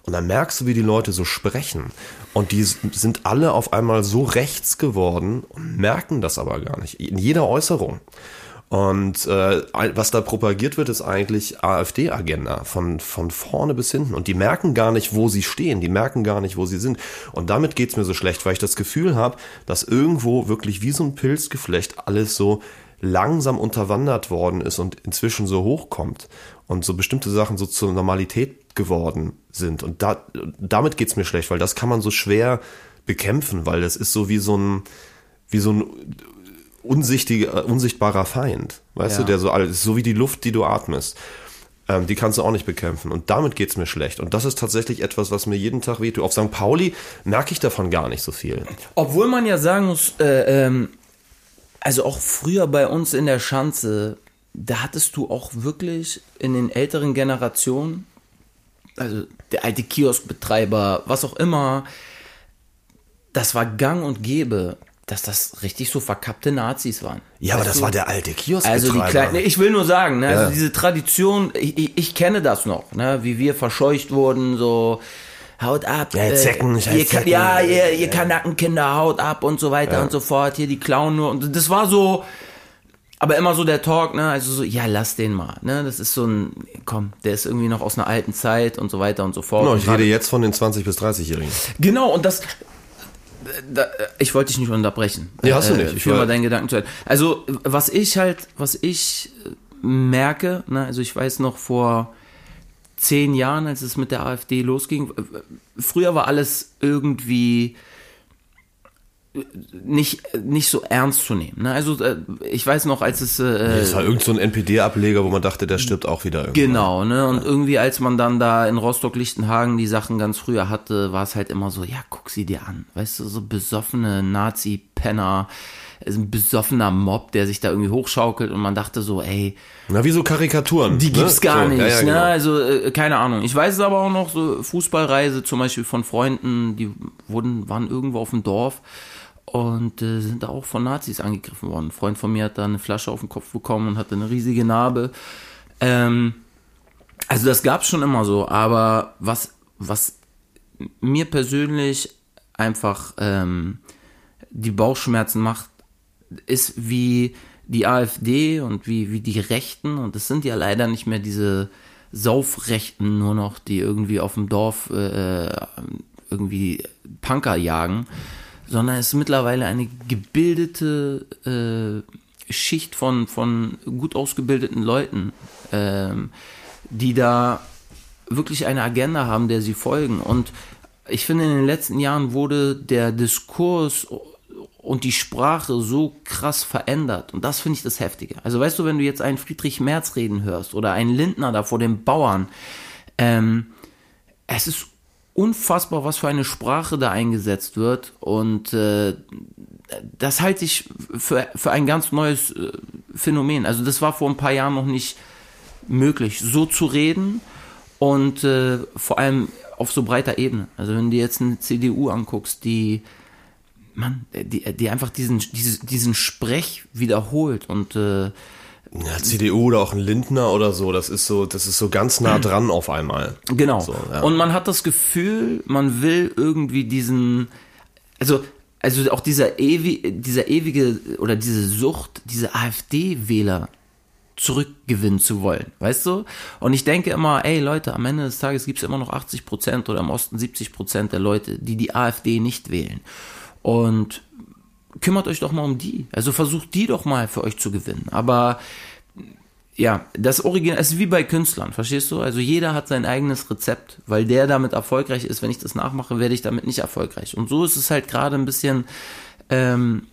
Und dann merkst du, wie die Leute so sprechen. Und die sind alle auf einmal so rechts geworden und merken das aber gar nicht. In jeder Äußerung. Und äh, was da propagiert wird, ist eigentlich AfD-Agenda von, von vorne bis hinten. Und die merken gar nicht, wo sie stehen. Die merken gar nicht, wo sie sind. Und damit geht's mir so schlecht, weil ich das Gefühl habe, dass irgendwo wirklich wie so ein Pilzgeflecht alles so langsam unterwandert worden ist und inzwischen so hochkommt und so bestimmte Sachen so zur Normalität geworden sind. Und da, damit geht's mir schlecht, weil das kann man so schwer bekämpfen, weil das ist so wie so ein, wie so ein unsichtiger, unsichtbarer Feind, weißt Ja. du, der so alles, so wie die Luft, die du atmest. Ähm, die kannst du auch nicht bekämpfen. Und damit geht's mir schlecht. Und das ist tatsächlich etwas, was mir jeden Tag wehtut. Auf St. Pauli merke ich davon gar nicht so viel. Obwohl man ja sagen muss, äh, ähm, also auch früher bei uns in der Schanze, da hattest du auch wirklich in den älteren Generationen, also der alte Kioskbetreiber, was auch immer, das war gang und gäbe, dass das richtig so verkappte Nazis waren. Ja, aber Weißt das du? war der alte Kiosk. Also die kleinen, ich will nur sagen, ne, Ja. also diese Tradition, ich, ich, ich kenne das noch, ne, wie wir verscheucht wurden, so haut ab, Ja, Zecken, scheiß ihr, Zecken. ja, ihr, ihr Kanackenkinder, haut ab und so weiter und so fort, hier die klauen nur und das war so, aber immer so der Talk, ne, also so, ja, lass den mal, ne, das ist so ein, komm, der ist irgendwie noch aus einer alten Zeit und so weiter und so fort. Genau, ich rede jetzt von den 20- bis 30-Jährigen. Genau, und das. Da, ich wollte dich nicht unterbrechen. Nee, hast du nicht. Ich Führ mal deinen Gedanken zu Ende. Also, was ich halt, was ich äh, merke, ne, also ich weiß noch vor zehn Jahren, als es mit der AfD losging, früher war alles irgendwie äh, nicht, nicht so ernst zu nehmen. Ne? Also, äh, ich weiß noch, als es. Äh, Das war irgend so ein NPD-Ableger, wo man dachte, der stirbt auch wieder irgendwann. Genau, ne? Und irgendwie, als man dann da in Rostock-Lichtenhagen die Sachen ganz früher hatte, war es halt immer so, ja, guck sie dir an. Weißt du, so besoffene Nazi-Penner, ein besoffener Mob, der sich da irgendwie hochschaukelt und man dachte so, ey, Na, wie so Karikaturen. die gibt's gar so, nicht, Ja, ja, ne? genau. Also, äh, keine Ahnung. Ich weiß es aber auch noch, so Fußballreise zum Beispiel von Freunden, die wurden, waren irgendwo auf dem Dorf und äh, sind da auch von Nazis angegriffen worden. Ein Freund von mir hat da eine Flasche auf den Kopf bekommen und hatte eine riesige Narbe. Ähm, also das gab's schon immer so, aber was, was mir persönlich einfach ähm, die Bauchschmerzen macht, ist wie die AfD und wie, wie die Rechten, und es sind ja leider nicht mehr diese Saufrechten nur noch, die irgendwie auf dem Dorf äh, irgendwie Punker jagen, sondern es ist mittlerweile eine gebildete äh, Schicht von, von gut ausgebildeten Leuten, ähm, die da wirklich eine Agenda haben, der sie folgen. Und ich finde, in den letzten Jahren wurde der Diskurs und die Sprache so krass verändert. Und das finde ich das Heftige. Also weißt du, wenn du jetzt einen Friedrich Merz reden hörst oder einen Lindner da vor den Bauern, ähm, es ist unfassbar, was für eine Sprache da eingesetzt wird. Und äh, das halte ich für, für ein ganz neues äh, Phänomen. Also das war vor ein paar Jahren noch nicht möglich, so zu reden und äh, vor allem auf so breiter Ebene. Also wenn du jetzt eine CDU anguckst, die Mann, die, die einfach diesen, diese, diesen Sprech wiederholt und äh, Ja, CDU oder auch ein Lindner oder so, das ist so, das ist so ganz nah dran auf einmal. Genau. So, ja. Und man hat das Gefühl, man will irgendwie diesen, also, also auch dieser ewig, dieser ewige oder diese Sucht, diese AfD-Wähler zurückgewinnen zu wollen, weißt du? Und ich denke immer, ey Leute, am Ende des Tages gibt es immer noch 80 Prozent oder im Osten 70 Prozent der Leute, die die AfD nicht wählen. Und kümmert euch doch mal um die. Also versucht die doch mal für euch zu gewinnen. Aber ja, das Original ist wie bei Künstlern, verstehst du? Also jeder hat sein eigenes Rezept, weil der damit erfolgreich ist. Wenn ich das nachmache, werde ich damit nicht erfolgreich. Und so ist es halt gerade ein bisschen ähm,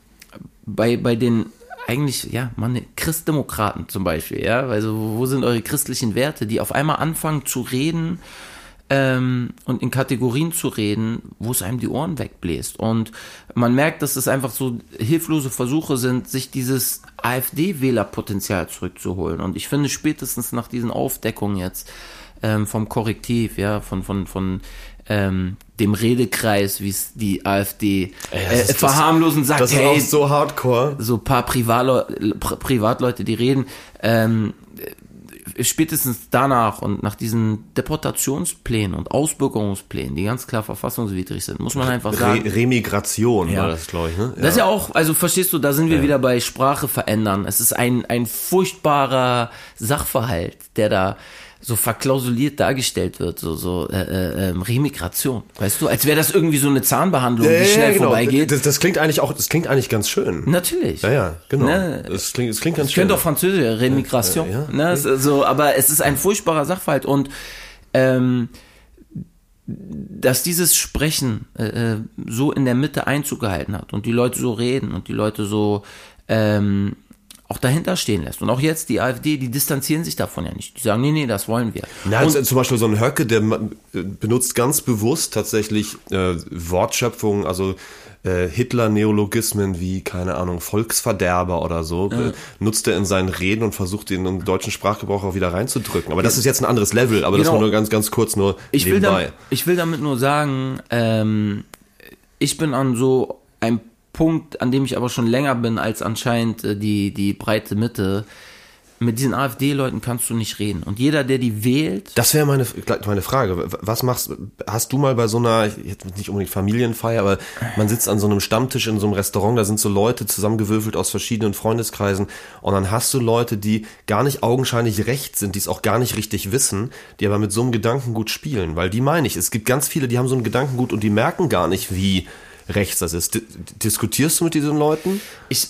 bei, bei den eigentlich, ja, man, Christdemokraten zum Beispiel, ja, also wo sind eure christlichen Werte, die auf einmal anfangen zu reden ähm, und in Kategorien zu reden, wo es einem die Ohren wegbläst. Und man merkt, dass es einfach so hilflose Versuche sind, sich dieses AfD-Wählerpotenzial zurückzuholen. Und ich finde, spätestens nach diesen Aufdeckungen jetzt, ähm, vom Korrektiv, ja, von, von, von ähm, dem Redekreis, wie es die AfD Ey, äh, verharmlosen sagt, das ist hey, auch so hardcore. so ein paar Privatle Pri Privatleute, die reden, ähm, spätestens danach und nach diesen Deportationsplänen und Ausbürgerungsplänen, die ganz klar verfassungswidrig sind, muss man einfach sagen. Re Remigration Ja. war das, glaube ich. Ne? Das ist ja auch, also verstehst du, da sind wir Ja. wieder bei Sprache verändern. Es ist ein, ein furchtbarer Sachverhalt, der da so verklausuliert dargestellt wird, so, so äh, äh, ähm, Remigration. Weißt du, als wäre das irgendwie so eine Zahnbehandlung, die schnell vorbeigeht. Das, das klingt eigentlich auch, das klingt eigentlich ganz schön. Natürlich. Ja, ja, genau. Ne? Das klingt, das klingt ganz Ich schön. könnte auch Französisch, Remigration. Ja, ja. Ne? Ist so, aber es ist ein furchtbarer Sachverhalt und ähm, dass dieses Sprechen äh, äh, so in der Mitte Einzug gehalten hat und die Leute so reden und die Leute so ähm, auch dahinter stehen lässt. Und auch jetzt die AfD, die distanzieren sich davon ja nicht. Die sagen, nee, nee, das wollen wir. Na, und, also zum Beispiel so ein Höcke, der äh, benutzt ganz bewusst tatsächlich äh, Wortschöpfungen, also äh, Hitler-Neologismen wie, keine Ahnung, Volksverderber oder so, äh, nutzt er in seinen Reden und versucht ihn im deutschen Sprachgebrauch auch wieder reinzudrücken. Aber das ist jetzt ein anderes Level, aber das Genau. war nur ganz, ganz kurz nur ich, will nebenbei. damit, ich will damit nur sagen, ähm, ich bin an so einem Punkt, an dem ich aber schon länger bin als anscheinend äh, die, die breite Mitte. Mit diesen AfD-Leuten kannst du nicht reden. Und jeder, der die wählt, Das wäre meine, meine Frage. Was machst, hast du mal bei so einer, jetzt nicht unbedingt Familienfeier, aber man sitzt an so einem Stammtisch in so einem Restaurant, da sind so Leute zusammengewürfelt aus verschiedenen Freundeskreisen und dann hast du Leute, die gar nicht augenscheinlich recht sind, die es auch gar nicht richtig wissen, die aber mit so einem Gedankengut spielen, weil die meine ich, es gibt ganz viele, die haben so ein Gedankengut und die merken gar nicht, wie rechts das ist. D diskutierst du mit diesen Leuten? ich,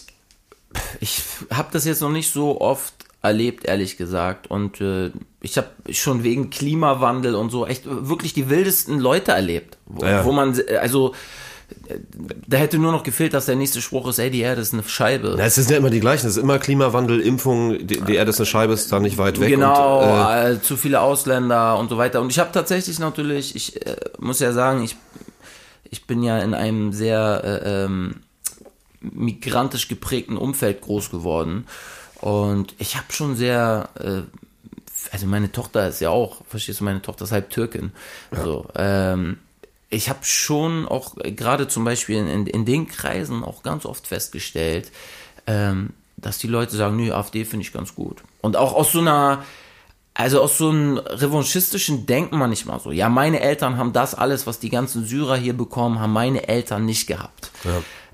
ich habe das jetzt noch nicht so oft erlebt, ehrlich gesagt. Und äh, ich habe schon wegen Klimawandel und so echt wirklich die wildesten Leute erlebt. Wo, Ja. wo man, also, äh, da hätte nur noch gefehlt, dass der nächste Spruch ist, ey, die Erde ist eine Scheibe. Na, es sind ja immer die gleichen. Es ist immer Klimawandel, Impfung, die, die Erde ist eine Scheibe, ist da nicht weit weg. Genau, Und, äh, äh, zu viele Ausländer und so weiter. Und ich habe tatsächlich natürlich, ich äh, muss ja sagen, ich, ich bin ja in einem sehr äh, ähm, migrantisch geprägten Umfeld groß geworden. Und ich habe schon sehr, äh, also meine Tochter ist ja auch, verstehst du, meine Tochter ist halb Türkin. So, ähm, ich habe schon auch äh, gerade zum Beispiel in, in den Kreisen auch ganz oft festgestellt, ähm, dass die Leute sagen, nö, AfD finde ich ganz gut. Und auch aus so einer, also aus so einem revanchistischen Denken manchmal so, ja, meine Eltern haben das alles, was die ganzen Syrer hier bekommen, haben meine Eltern nicht gehabt.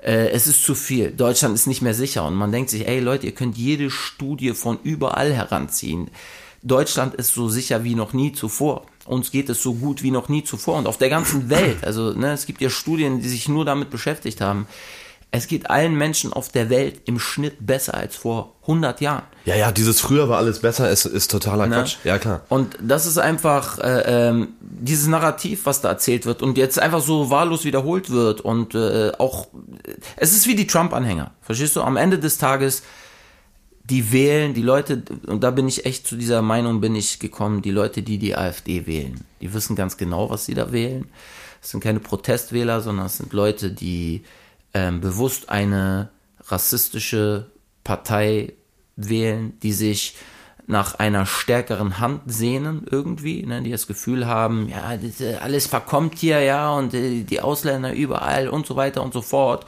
Äh, es ist zu viel. Deutschland ist nicht mehr sicher. Und man denkt sich, ey Leute, ihr könnt jede Studie von überall heranziehen. Deutschland ist so sicher wie noch nie zuvor. Uns geht es so gut wie noch nie zuvor. Und auf der ganzen Welt, also ne, es gibt ja Studien, die sich nur damit beschäftigt haben. Es geht allen Menschen auf der Welt im Schnitt besser als vor 100 Jahren. Ja, ja, dieses früher war alles besser, ist, ist totaler Ne? Quatsch. Ja, klar. Und das ist einfach äh, ähm, dieses Narrativ, was da erzählt wird und jetzt einfach so wahllos wiederholt wird und äh, auch es ist wie die Trump-Anhänger, verstehst du? Am Ende des Tages die wählen, die Leute und da bin ich echt zu dieser Meinung bin ich gekommen, die Leute, die die AfD wählen, die wissen ganz genau, was sie da wählen. Es sind keine Protestwähler, sondern es sind Leute, die ähm, bewusst eine rassistische Partei wählen, die sich nach einer stärkeren Hand sehnen irgendwie, ne, die das Gefühl haben, ja, äh, alles verkommt hier, ja, und äh, die Ausländer überall und so weiter und so fort.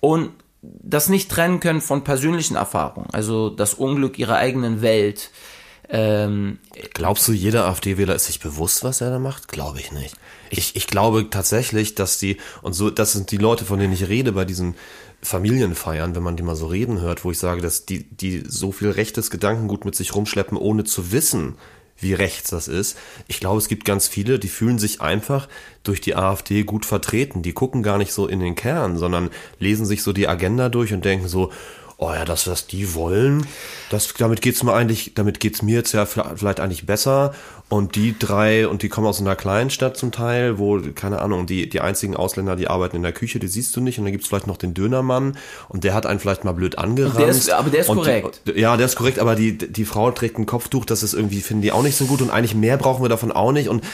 Und das nicht trennen können von persönlichen Erfahrungen, also das Unglück ihrer eigenen Welt. Ähm, Glaubst du, jeder AfD-Wähler ist sich bewusst, was er da macht? Glaube ich nicht. Ich, ich glaube tatsächlich, dass die, und so, das sind die Leute, von denen ich rede bei diesen Familienfeiern, wenn man die mal so reden hört, wo ich sage, dass die, die so viel rechtes Gedankengut mit sich rumschleppen, ohne zu wissen, wie rechts das ist. Ich glaube, es gibt ganz viele, die fühlen sich einfach durch die AfD gut vertreten. Die gucken gar nicht so in den Kern, sondern lesen sich so die Agenda durch und denken so, oh ja, das, was die wollen, das, damit geht's mir eigentlich, damit geht's mir jetzt ja vielleicht eigentlich besser. Und die drei, und die kommen aus einer kleinen Stadt zum Teil, wo, keine Ahnung, die, die einzigen Ausländer, die arbeiten in der Küche, die siehst du nicht. Und dann gibt's vielleicht noch den Dönermann und der hat einen vielleicht mal blöd angerannt. Der ist- aber der ist Und korrekt. Die, ja, der ist korrekt, aber die, die Frau trägt ein Kopftuch, das ist irgendwie, finden die auch nicht so gut und eigentlich mehr brauchen wir davon auch nicht. Und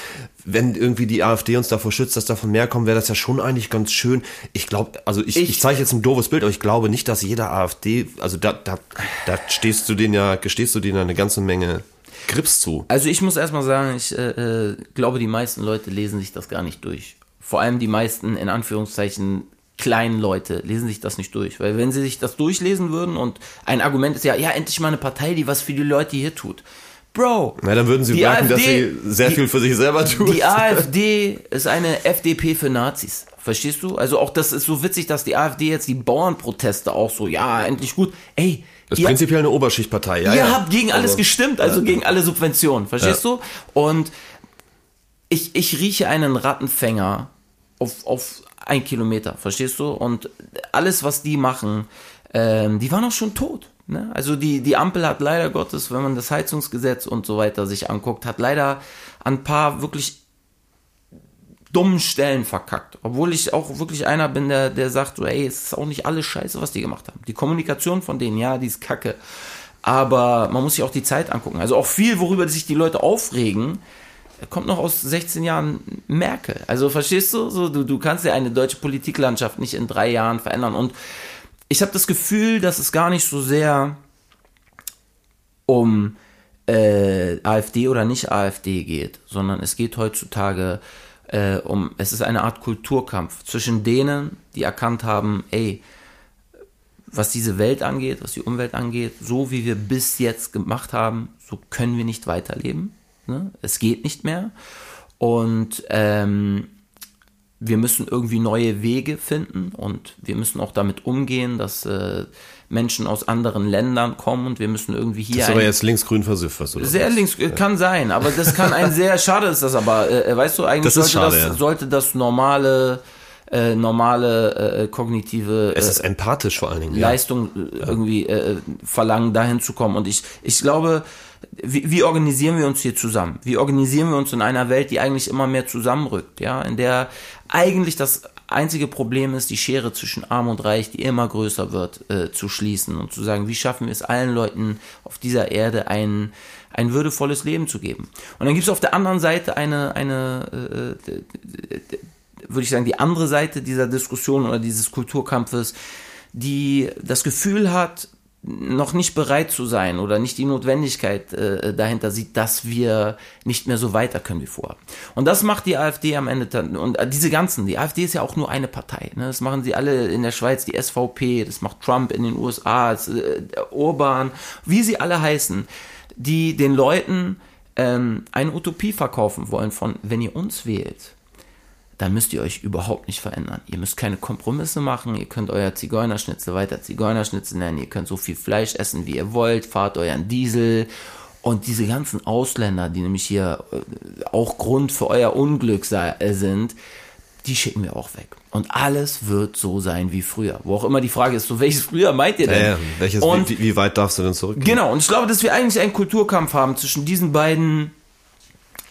wenn irgendwie die AfD uns davor schützt, dass davon mehr kommen, wäre das ja schon eigentlich ganz schön. Ich glaube, also ich, ich, Ich- zeige jetzt ein doofes Bild, aber ich glaube nicht, dass jeder AfD, also da, da, da stehst du denen ja, gestehst du denen ja eine ganze Menge Grips zu. Also ich muss erstmal sagen, ich äh, äh, glaube, die meisten Leute lesen sich das gar nicht durch. Vor allem die meisten, in Anführungszeichen, kleinen Leute lesen sich das nicht durch. Weil wenn sie sich das durchlesen würden und ein Argument ist ja, ja, endlich mal eine Partei, die was für die Leute hier tut. Bro. Na, dann würden sie merken, dass sie sehr die, viel für sich selber tun. Die AfD ist eine FDP für Nazis. Verstehst du? Also auch das ist so witzig, dass die AfD jetzt die Bauernproteste auch so, ja, endlich gut. Ey, das ist prinzipiell eine Oberschichtpartei, ja. Ihr ja. habt gegen alles Also, gestimmt, also ja. gegen alle Subventionen, verstehst du? Und ich, ich rieche einen Rattenfänger auf, auf ein Kilometer, verstehst du? Und alles, was die machen, ähm, die waren auch schon tot. Ne? Also die, die Ampel hat leider Gottes, wenn man das Heizungsgesetz und so weiter sich anguckt, hat leider ein paar wirklich dummen Stellen verkackt. Obwohl ich auch wirklich einer bin, der, der sagt so, ey, es ist auch nicht alles scheiße, was die gemacht haben. Die Kommunikation von denen, ja, die ist kacke. Aber man muss sich auch die Zeit angucken. Also auch viel, worüber sich die Leute aufregen, kommt noch aus 16 Jahren Merkel. Also verstehst du? So, du, du kannst ja eine deutsche Politiklandschaft nicht in drei Jahren verändern. Und ich habe das Gefühl, dass es gar nicht so sehr um äh, AfD oder nicht AfD geht, sondern es geht heutzutage äh, um, es ist eine Art Kulturkampf zwischen denen, die erkannt haben, ey, was diese Welt angeht, was die Umwelt angeht, so wie wir bis jetzt gemacht haben, so können wir nicht weiterleben. Ne? Es geht nicht mehr. Und ähm, wir müssen irgendwie neue Wege finden und wir müssen auch damit umgehen, dass äh, Menschen aus anderen Ländern kommen und wir müssen irgendwie hier Das ist aber jetzt links-grün versifft, was du sehr sagst. links, äh, kann sein, aber das kann ein sehr, schade ist das aber, äh, weißt du, eigentlich Das sollte, schade, das, ja. sollte das normale, äh, normale äh, kognitive Es äh, ist empathisch vor allen Dingen. Ja. Leistung äh, irgendwie äh, verlangen, dahin zu kommen. Und ich, ich glaube, wie, wie organisieren wir uns hier zusammen? Wie organisieren wir uns in einer Welt, die eigentlich immer mehr zusammenrückt, ja, in der eigentlich das einzige Problem ist, die Schere zwischen Arm und Reich, die immer größer wird, äh, zu schließen und zu sagen, wie schaffen wir es allen Leuten auf dieser Erde ein, ein würdevolles Leben zu geben. Und dann gibt es auf der anderen Seite eine, eine äh, würde ich sagen, die andere Seite dieser Diskussion oder dieses Kulturkampfes, die das Gefühl hat, noch nicht bereit zu sein oder nicht die Notwendigkeit äh, dahinter sieht, dass wir nicht mehr so weiter können wie vorher. Und das macht die AfD am Ende dann, und äh, diese ganzen, die AfD ist ja auch nur eine Partei, ne? das machen sie alle in der Schweiz, die SVP, das macht Trump in den USA, das, äh, Urban, wie sie alle heißen, die den Leuten ähm, eine Utopie verkaufen wollen von, wenn ihr uns wählt, dann müsst ihr euch überhaupt nicht verändern. Ihr müsst keine Kompromisse machen, ihr könnt euer Zigeunerschnitzel weiter Zigeunerschnitzel nennen, ihr könnt so viel Fleisch essen, wie ihr wollt, fahrt euren Diesel und diese ganzen Ausländer, die nämlich hier äh, auch Grund für euer Unglück äh, sind, die schicken wir auch weg. Und alles wird so sein wie früher. Wo auch immer die Frage ist, so welches früher meint ihr denn? Ja, ja. Welches, und wie, wie weit darfst du denn zurückgehen? Genau, und ich glaube, dass wir eigentlich einen Kulturkampf haben zwischen diesen beiden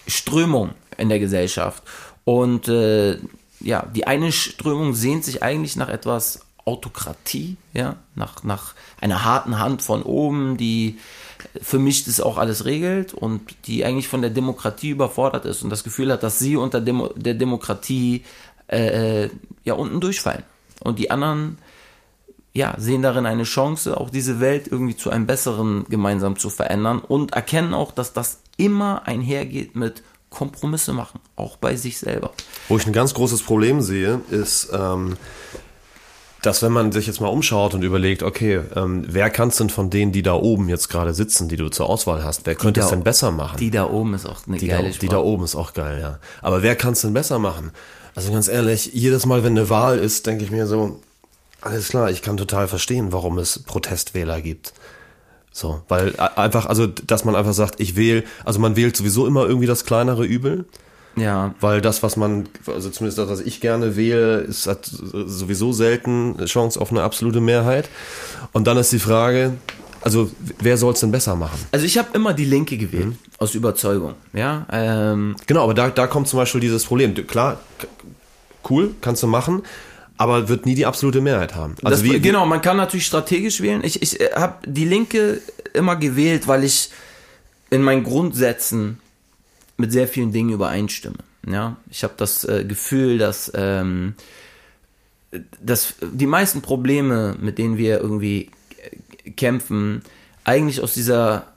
Strömungen in der Gesellschaft. Und äh, ja, die eine Strömung sehnt sich eigentlich nach etwas Autokratie, ja, nach, nach einer harten Hand von oben, die für mich das auch alles regelt und die eigentlich von der Demokratie überfordert ist und das Gefühl hat, dass sie unter Demo der Demokratie äh, ja unten durchfallen. Und die anderen ja, sehen darin eine Chance, auch diese Welt irgendwie zu einem besseren gemeinsam zu verändern und erkennen auch, dass das immer einhergeht mit Kompromisse machen, auch bei sich selber. Wo ich ein ganz großes Problem sehe, ist, ähm, dass wenn man sich jetzt mal umschaut und überlegt, okay, ähm, wer kann es denn von denen, die da oben jetzt gerade sitzen, die du zur Auswahl hast, wer könnte es da- denn besser machen? Die da oben ist auch eine Die da, geile die da oben ist auch geil, ja. Aber wer kann es denn besser machen? Also ganz ehrlich, jedes Mal, wenn eine Wahl ist, denke ich mir so, alles klar, ich kann total verstehen, warum es Protestwähler gibt. So, weil einfach, also, dass man einfach sagt, ich wähle, also man wählt sowieso immer irgendwie das kleinere Übel, Ja, weil das, was man, also zumindest das, was ich gerne wähle, ist hat sowieso selten eine Chance auf eine absolute Mehrheit. Und dann ist die Frage, also wer soll es denn besser machen? also ich habe immer die Linke gewählt, Mhm. aus Überzeugung. Ja, ähm, Genau, aber da, da kommt zum Beispiel dieses Problem. Klar, cool, kannst du machen, aber wird nie die absolute Mehrheit haben. Also das, wie, genau, man kann natürlich strategisch wählen. Ich, ich habe die Linke immer gewählt, weil ich in meinen Grundsätzen mit sehr vielen Dingen übereinstimme. Ja, ich habe das äh, Gefühl, dass, ähm, dass die meisten Probleme, mit denen wir irgendwie äh, kämpfen, eigentlich aus dieser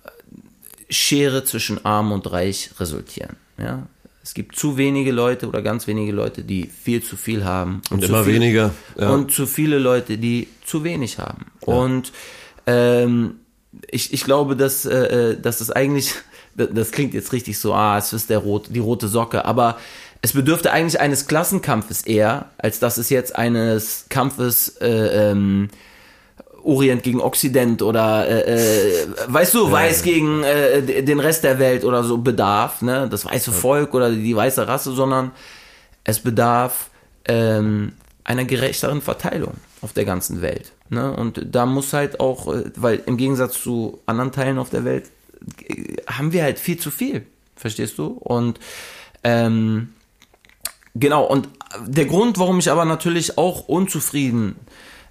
Schere zwischen Arm und Reich resultieren. Ja? Es gibt zu wenige Leute oder ganz wenige Leute, die viel zu viel haben. Und, zu immer viel, weniger. Ja. Und zu viele Leute, die zu wenig haben. Und ähm, ich, ich glaube, dass, äh, dass das eigentlich, das das klingt jetzt richtig so, ah, es ist der rot, die rote Socke, aber es bedürfte eigentlich eines Klassenkampfes eher, als dass es jetzt eines Kampfes äh, ähm, Orient gegen Occident oder äh, äh, weißt du, Weiß gegen äh, den Rest der Welt oder so bedarf, ne? Das weiße Volk oder die weiße Rasse, sondern es bedarf ähm, einer gerechteren Verteilung auf der ganzen Welt. Ne? Und da muss halt auch, äh, weil im Gegensatz zu anderen Teilen auf der Welt äh, haben wir halt viel zu viel, verstehst du? Und ähm, Genau, und der Grund, warum ich aber natürlich auch unzufrieden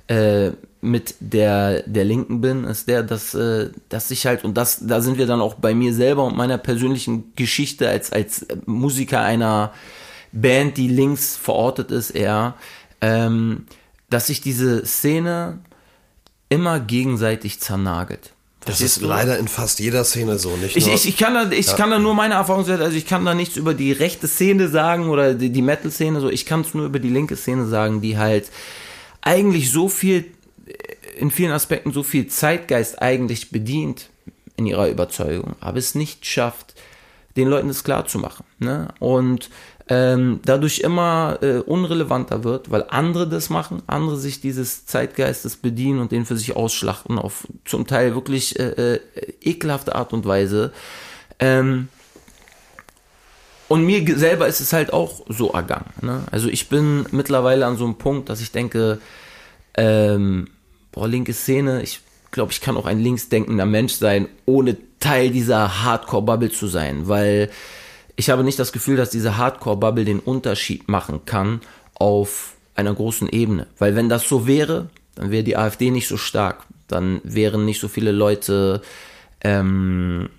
äh, mit der, der Linken bin, ist der, dass, äh, dass ich halt, und das, da sind wir dann auch bei mir selber und meiner persönlichen Geschichte als, als Musiker einer Band, die links verortet ist, eher, ähm, dass sich diese Szene immer gegenseitig zernagelt. Das ist du? leider in fast jeder Szene so, nicht Ich, nur. ich, ich kann da, ich kann da nur meine Erfahrungswerte, also ich kann da nichts über die rechte Szene sagen oder die, die Metal-Szene, so ich kann es nur über die linke Szene sagen, die halt eigentlich so viel, in vielen Aspekten so viel Zeitgeist eigentlich bedient in ihrer Überzeugung, aber es nicht schafft, den Leuten das klar zu machen. Ne? Und ähm, dadurch immer äh, unrelevanter wird, weil andere das machen, andere sich dieses Zeitgeistes bedienen und den für sich ausschlachten auf zum Teil wirklich äh, äh, ekelhafte Art und Weise. Ähm, und mir selber ist es halt auch so ergangen. Ne? Also ich bin mittlerweile an so einem Punkt, dass ich denke, ähm, boah, linke Szene, ich glaube, ich kann auch ein linksdenkender Mensch sein, ohne Teil dieser Hardcore-Bubble zu sein, weil ich habe nicht das Gefühl, dass diese Hardcore-Bubble den Unterschied machen kann auf einer großen Ebene. Weil wenn das so wäre, dann wäre die AfD nicht so stark. Dann wären nicht so viele Leute ähm,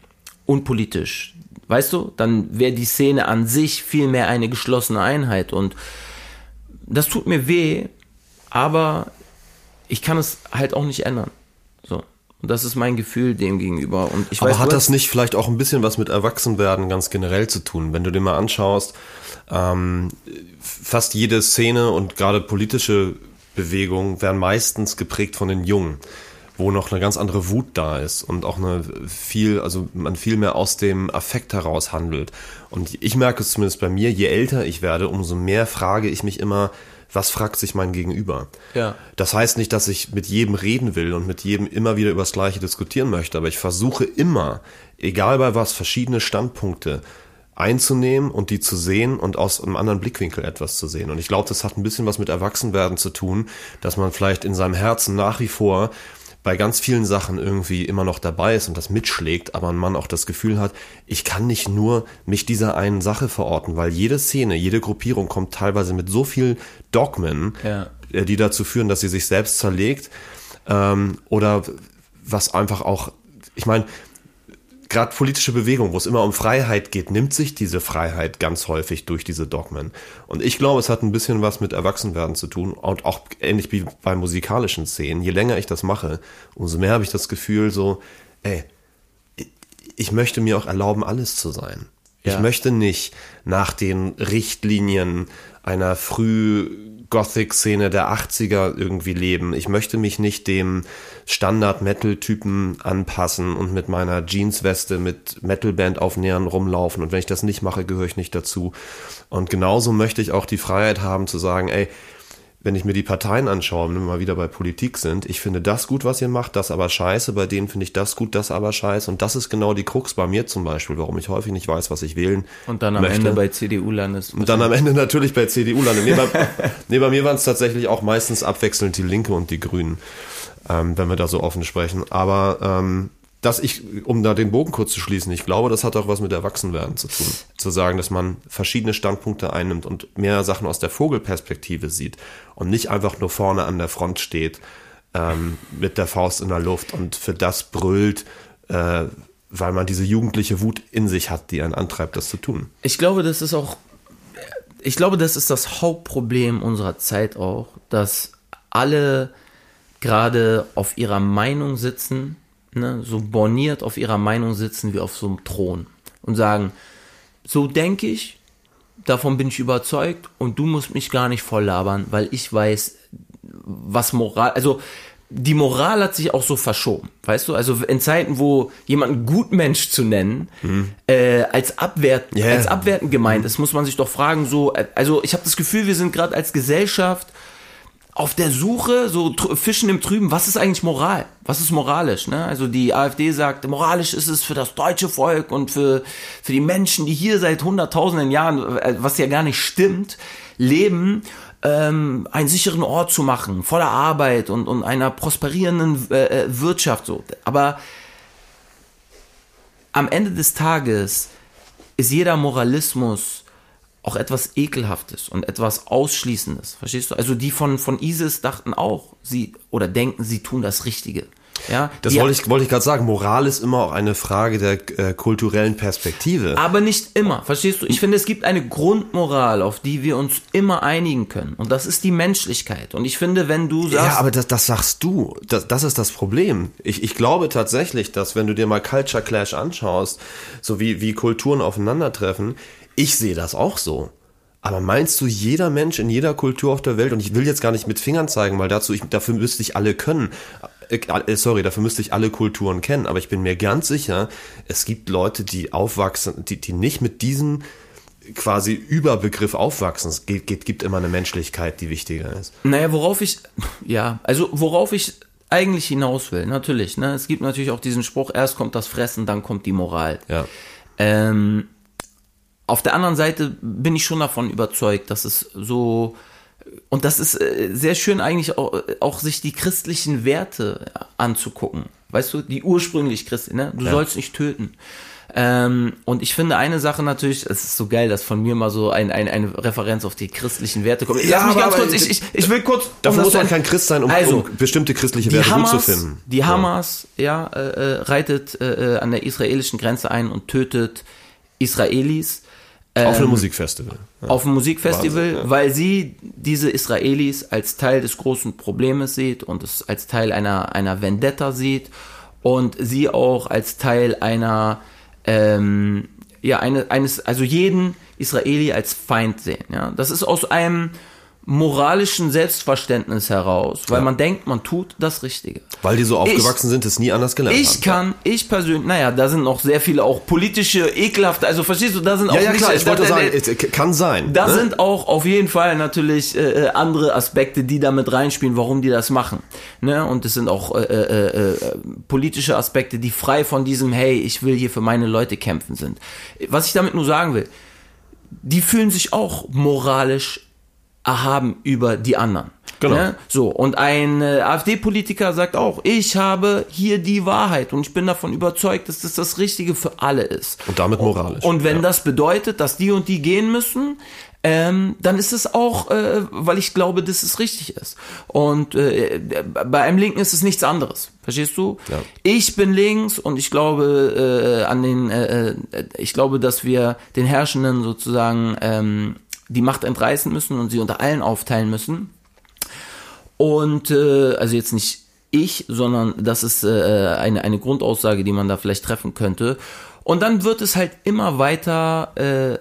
unpolitisch. Weißt du? Dann wäre die Szene an sich viel mehr eine geschlossene Einheit. Und das tut mir weh, aber ich kann es halt auch nicht ändern. So. Und das ist mein Gefühl dem gegenüber. Und ich Aber weiß, hat du das nicht vielleicht auch ein bisschen was mit Erwachsenwerden ganz generell zu tun? Wenn du dir mal anschaust, ähm, fast jede Szene und gerade politische Bewegungen werden meistens geprägt von den Jungen, wo noch eine ganz andere Wut da ist und auch eine viel, also man viel mehr aus dem Affekt heraus handelt. Und ich merke es zumindest bei mir, je älter ich werde, umso mehr frage ich mich immer, was fragt sich mein Gegenüber? Ja. Das heißt nicht, dass ich mit jedem reden will und mit jedem immer wieder über das Gleiche diskutieren möchte, aber ich versuche immer, egal bei was, verschiedene Standpunkte einzunehmen und die zu sehen und aus einem anderen Blickwinkel etwas zu sehen. Und ich glaube, das hat ein bisschen was mit Erwachsenwerden zu tun, dass man vielleicht in seinem Herzen nach wie vor bei ganz vielen Sachen irgendwie immer noch dabei ist und das mitschlägt, aber man auch das Gefühl hat, ich kann nicht nur mich dieser einen Sache verorten, weil jede Szene, jede Gruppierung kommt teilweise mit so viel Dogmen, Ja. äh, die dazu führen, dass sie sich selbst zerlegt ähm, oder was einfach auch, ich meine, gerade politische Bewegung, wo es immer um Freiheit geht, nimmt sich diese Freiheit ganz häufig durch diese Dogmen. Und ich glaube, es hat ein bisschen was mit Erwachsenwerden zu tun und auch ähnlich wie bei musikalischen Szenen. Je länger ich das mache, umso mehr habe ich das Gefühl so, ey, ich- ich möchte mir auch erlauben, alles zu sein. Ich Ja. möchte nicht nach den Richtlinien einer früh Gothic-Szene der 80er irgendwie leben. Ich möchte mich nicht dem Standard-Metal-Typen anpassen und mit meiner Jeansweste mit Metalband-Aufnähern rumlaufen. Und wenn ich das nicht mache, gehöre ich nicht dazu. Und genauso möchte ich auch die Freiheit haben zu sagen, ey, wenn ich mir die Parteien anschaue, wenn wir mal wieder bei Politik sind, ich finde das gut, was ihr macht, das aber scheiße, bei denen finde ich das gut, das aber scheiße. Und das ist genau die Krux bei mir zum Beispiel, warum ich häufig nicht weiß, was ich wählen Und dann am möchte. Ende bei CDU landest. Und dann am Ende natürlich bei CDU lande. Nee, bei, nee, bei mir waren es tatsächlich auch meistens abwechselnd die Linke und die Grünen, ähm, wenn wir da so offen sprechen. Aber ähm, dass ich, um da den Bogen kurz zu schließen, ich glaube, das hat auch was mit Erwachsenwerden zu tun. Zu sagen, dass man verschiedene Standpunkte einnimmt und mehr Sachen aus der Vogelperspektive sieht und nicht einfach nur vorne an der Front steht ähm, mit der Faust in der Luft und für das brüllt, äh, weil man diese jugendliche Wut in sich hat, die einen antreibt, das zu tun. Ich glaube, das ist auch, ich glaube, das ist das Hauptproblem unserer Zeit auch, dass alle gerade auf ihrer Meinung sitzen, ne, so borniert auf ihrer Meinung sitzen wie auf so einem Thron und sagen, so denke ich, davon bin ich überzeugt und du musst mich gar nicht voll labern, weil ich weiß, was Moral, also die Moral hat sich auch so verschoben, weißt du? Also in Zeiten, wo jemanden Gutmensch zu nennen, mhm. äh, als, abwert, yeah. als abwertend gemeint ist, muss man sich doch fragen, so, also ich habe das Gefühl, wir sind gerade als Gesellschaft auf der Suche, so Fischen im Trüben, was ist eigentlich Moral? Was ist moralisch? Ne? Also die AfD sagt, moralisch ist es für das deutsche Volk und für, für die Menschen, die hier seit hunderttausenden Jahren, äh, was ja gar nicht stimmt, leben, ähm, einen sicheren Ort zu machen, voller Arbeit und, und einer prosperierenden äh, äh Wirtschaft. So. Aber am Ende des Tages ist jeder Moralismus auch etwas Ekelhaftes und etwas Ausschließendes. Verstehst du? Also die von, von ISIS dachten auch, sie oder denken, sie tun das Richtige. Ja, das wollte ich, wollte ich gerade sagen. Moral ist immer auch eine Frage der äh, kulturellen Perspektive. Aber nicht immer, verstehst du? Ich finde, es gibt eine Grundmoral, auf die wir uns immer einigen können. Und das ist die Menschlichkeit. Und ich finde, wenn du sagst. Ja, aber das, das sagst du. Das, das ist das Problem. Ich, ich glaube tatsächlich, dass wenn du dir mal Culture Clash anschaust, so wie, wie Kulturen aufeinandertreffen, ich sehe das auch so. Aber meinst du, jeder Mensch in jeder Kultur auf der Welt, und ich will jetzt gar nicht mit Fingern zeigen, weil dazu ich, dafür müsste ich alle können, äh, äh, sorry, dafür müsste ich alle Kulturen kennen, aber ich bin mir ganz sicher, es gibt Leute, die aufwachsen, die, die nicht mit diesem quasi Überbegriff aufwachsen. Es gibt, gibt immer eine Menschlichkeit, die wichtiger ist. Naja, worauf ich, ja, also worauf ich eigentlich hinaus will, natürlich, ne, es gibt natürlich auch diesen Spruch, erst kommt das Fressen, dann kommt die Moral. Ja. Ähm, auf der anderen Seite bin ich schon davon überzeugt, dass es so und das ist äh, sehr schön eigentlich auch, auch sich die christlichen Werte anzugucken. Weißt du, die ursprünglich christlichen, ne? Du ja. sollst nicht töten. Ähm, und ich finde eine Sache natürlich, es ist so geil, dass von mir mal so ein, ein, eine Referenz auf die christlichen Werte kommt. Ja, Lass mich ganz kurz, ich, ich, ich will kurz. Dafür muss man kein Christ sein, um, also, um bestimmte christliche Werte Hamas, gut zu finden. Die Hamas, ja, ja äh, äh, reitet äh, an der israelischen Grenze ein und tötet Israelis auf einem ähm, Musikfestival. Ja. Auf einem Musikfestival, Wahnsinn, ja. weil sie diese Israelis als Teil des großen Problems sieht und es als Teil einer, einer Vendetta sieht und sie auch als Teil einer, ähm, ja, eine, eines, also jeden Israeli als Feind sehen. Ja? Das ist aus einem moralischen Selbstverständnis heraus, weil ja. man denkt, man tut das Richtige. Weil die so aufgewachsen ich, sind, es nie anders gelernt Ich haben. kann, ich persönlich, naja, da sind noch sehr viele auch politische, ekelhafte, also verstehst du, da sind auch ja, ja, nicht, klar, ich wollte da, sagen, da, kann sein. Da ne? sind auch auf jeden Fall natürlich äh, äh, andere Aspekte, die damit reinspielen, warum die das machen. Ne? Und es sind auch äh, äh, äh, politische Aspekte, die frei von diesem, hey, ich will hier für meine Leute kämpfen sind. Was ich damit nur sagen will, die fühlen sich auch moralisch erhaben über die anderen. Genau. Ne? So, und ein äh, AfD-Politiker sagt auch, ich habe hier die Wahrheit und ich bin davon überzeugt, dass das das Richtige für alle ist. Und damit moralisch. Und, und wenn ja. das bedeutet, dass die und die gehen müssen, ähm, dann ist es auch, äh, weil ich glaube, dass es richtig ist. Und äh, bei einem Linken ist es nichts anderes. Verstehst du? Ja. Ich bin links und ich glaube äh, an den, äh, äh ich glaube, dass wir den Herrschenden sozusagen ähm, die Macht entreißen müssen und sie unter allen aufteilen müssen. Und äh, also jetzt nicht ich, sondern das ist äh, eine, eine Grundaussage, die man da vielleicht treffen könnte. Und dann wird es halt immer weiter äh,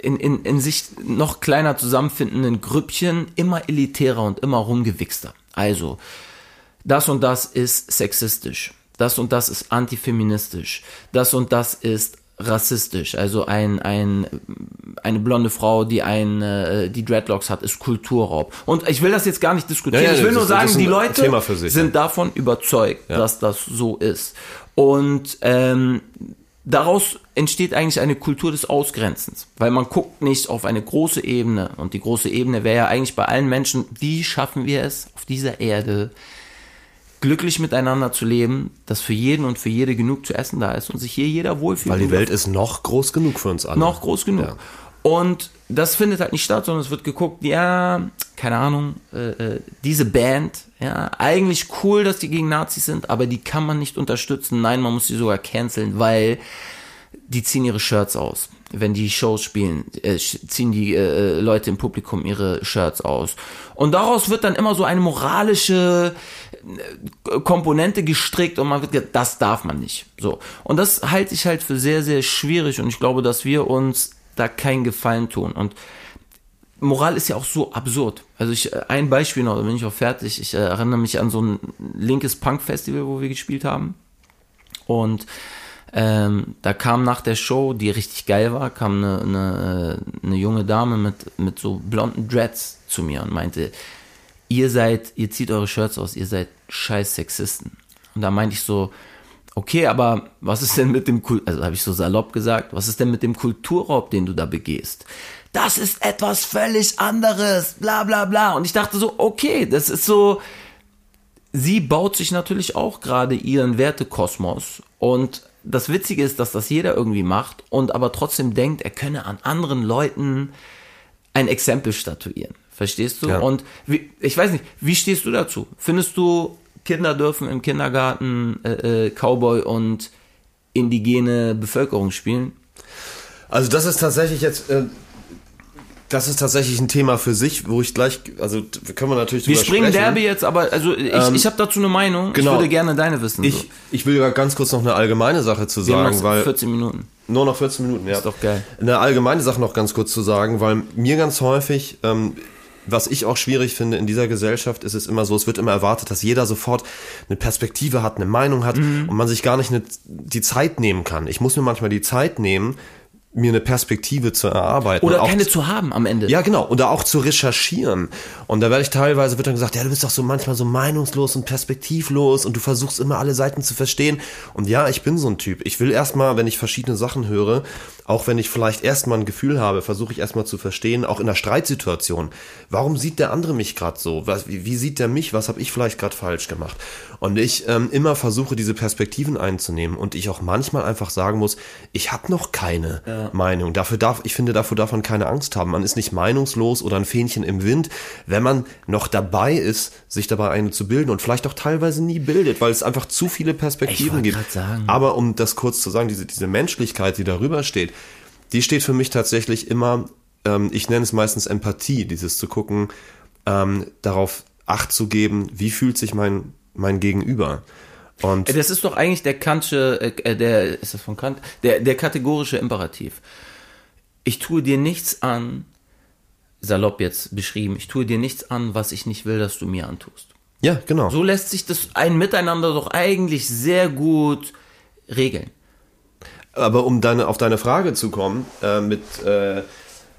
in, in, in sich noch kleiner zusammenfindenden Grüppchen immer elitärer und immer rumgewichster. Also, das und das ist sexistisch. Das und das ist antifeministisch. Das und das ist rassistisch. Also ein, ein, eine blonde Frau, die ein, äh, die Dreadlocks hat, ist Kulturraub. Und ich will das jetzt gar nicht diskutieren. Ja, ja, ich will nur ist, sagen, die Leute sich, sind ja. davon überzeugt, dass das so ist. Und ähm, daraus entsteht eigentlich eine Kultur des Ausgrenzens, weil man guckt nicht auf eine große Ebene. Und die große Ebene wäre ja eigentlich bei allen Menschen, wie schaffen wir es auf dieser Erde, glücklich miteinander zu leben, dass für jeden und für jede genug zu essen da ist und sich hier jeder wohlfühlt. Weil die Welt ist noch groß genug für uns alle. Noch groß genug. Ja. Und das findet halt nicht statt, sondern es wird geguckt, ja, keine Ahnung, äh, äh, diese Band, ja, eigentlich cool, dass die gegen Nazis sind, aber die kann man nicht unterstützen. Nein, man muss sie sogar canceln, weil die ziehen ihre Shirts aus. Wenn die Shows spielen, äh, ziehen die äh, Leute im Publikum ihre Shirts aus. Und daraus wird dann immer so eine moralische äh, Komponente gestrickt und man wird gesagt, das darf man nicht. So. Und das halte ich halt für sehr, sehr schwierig und ich glaube, dass wir uns da keinen Gefallen tun. Und Moral ist ja auch so absurd. Also ich, äh, ein Beispiel noch, da bin ich auch fertig. Ich äh, erinnere mich an so ein linkes Punk-Festival, wo wir gespielt haben. Und ähm, da kam nach der Show, die richtig geil war, kam eine, eine, äh, eine junge Dame mit, mit so blonden Dreads zu mir und meinte, ihr seid, ihr zieht eure Shirts aus, ihr seid scheiß Sexisten. Und da meinte ich so, okay, aber was ist denn mit dem, also habe ich so salopp gesagt, was ist denn mit dem Kulturraub, den du da begehst? Das ist etwas völlig anderes, bla bla bla. Und ich dachte so, okay, das ist so, sie baut sich natürlich auch gerade ihren Wertekosmos und das Witzige ist, dass das jeder irgendwie macht und aber trotzdem denkt, er könne an anderen Leuten ein Exempel statuieren. Verstehst du? Ja. Und wie, ich weiß nicht, wie stehst du dazu? Findest du, Kinder dürfen im Kindergarten äh, äh, Cowboy und indigene Bevölkerung spielen? Also das ist tatsächlich jetzt äh, das ist tatsächlich ein Thema für sich, wo ich gleich, also können wir natürlich Wir springen sprechen. Derby jetzt, aber also ich, ähm, ich habe dazu eine Meinung. Genau. Ich würde gerne deine wissen. Ich, so. ich will ja ganz kurz noch eine allgemeine Sache zu sagen, Wir haben weil 14 Minuten. Nur noch 14 Minuten, ja. Ist doch geil. Eine allgemeine Sache noch ganz kurz zu sagen, weil mir ganz häufig ähm, was ich auch schwierig finde in dieser Gesellschaft, ist es immer so, es wird immer erwartet, dass jeder sofort eine Perspektive hat, eine Meinung hat mhm. und man sich gar nicht eine, die Zeit nehmen kann. Ich muss mir manchmal die Zeit nehmen, mir eine Perspektive zu erarbeiten. Oder keine zu haben am Ende. Ja, genau. Und da auch zu recherchieren. Und da werde ich teilweise, wird dann gesagt, ja, du bist doch so manchmal so meinungslos und perspektivlos und du versuchst immer alle Seiten zu verstehen. Und ja, ich bin so ein Typ. Ich will erstmal, wenn ich verschiedene Sachen höre, auch wenn ich vielleicht erstmal ein Gefühl habe, versuche ich erstmal zu verstehen, auch in einer Streitsituation, warum sieht der andere mich gerade so? Was, wie, wie, sieht der mich? Was habe ich vielleicht gerade falsch gemacht? Und ich ähm, immer versuche, diese Perspektiven einzunehmen und ich auch manchmal einfach sagen muss, ich habe noch keine ja. Meinung. Dafür darf, ich finde, dafür darf man keine Angst haben. Man ist nicht meinungslos oder ein Fähnchen im Wind, wenn man noch dabei ist, sich dabei eine zu bilden und vielleicht auch teilweise nie bildet, weil es einfach zu viele Perspektiven gibt. Sagen. Aber um das kurz zu sagen, diese, diese Menschlichkeit, die darüber steht, die steht für mich tatsächlich immer, ähm, ich nenne es meistens Empathie, dieses zu gucken, ähm, darauf Acht zu geben, wie fühlt sich mein, mein Gegenüber. Und das ist doch eigentlich der Kantsche, äh, der, ist das von Kant? Der, der kategorische Imperativ. Ich tue dir nichts an, salopp jetzt beschrieben, ich tue dir nichts an, was ich nicht will, dass du mir antust. Ja, genau. So lässt sich das ein Miteinander doch eigentlich sehr gut regeln. Aber um deine, auf deine Frage zu kommen, äh, mit äh,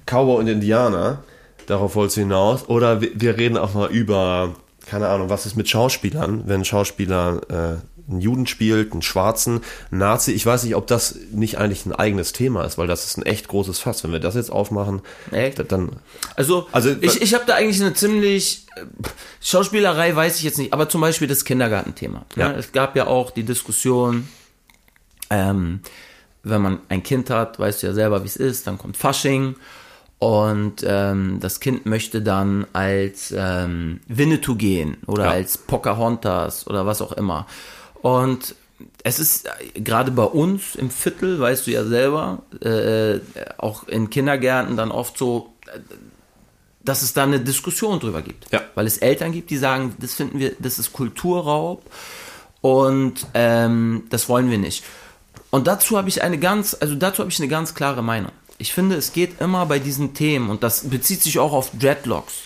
Cowboy und Indianer, darauf wolltest du hinaus, oder wir, wir, reden auch mal über, keine Ahnung, was ist mit Schauspielern, wenn ein Schauspieler äh, einen Juden spielt, einen Schwarzen, einen Nazi. Ich weiß nicht, ob das nicht eigentlich ein eigenes Thema ist, weil das ist ein echt großes Fass. Wenn wir das jetzt aufmachen, echt? dann. Also, also ich, ich habe da eigentlich eine ziemlich äh, Schauspielerei weiß ich jetzt nicht, aber zum Beispiel das Kindergartenthema. Ja. ja. Es gab ja auch die Diskussion, ähm, wenn man ein Kind hat, weißt du ja selber, wie es ist, dann kommt Fasching und ähm, das Kind möchte dann als ähm, Winnetou gehen oder ja. als Pocahontas oder was auch immer. Und es ist äh, gerade bei uns im Viertel, weißt du ja selber, äh, auch in Kindergärten dann oft so, äh, dass es da eine Diskussion drüber gibt. Ja. Weil es Eltern gibt, die sagen, das finden wir, das ist Kulturraub und ähm, das wollen wir nicht. Und dazu habe ich eine ganz, also dazu habe ich eine ganz klare Meinung. Ich finde, es geht immer bei diesen Themen, und das bezieht sich auch auf Dreadlocks,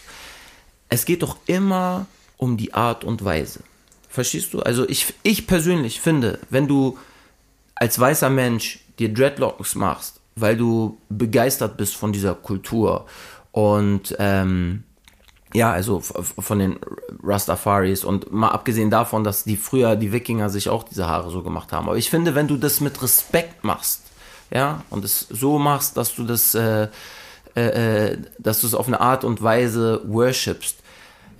es geht doch immer um die Art und Weise. Verstehst du? Also ich, ich persönlich finde, wenn du als weißer Mensch dir Dreadlocks machst, weil du begeistert bist von dieser Kultur und ähm, ja, also von den Rastafaris und mal abgesehen davon, dass die früher, die Wikinger sich auch diese Haare so gemacht haben. Aber ich finde, wenn du das mit Respekt machst, ja, und es so machst, dass du das, äh, äh, äh dass du es auf eine Art und Weise worshipst,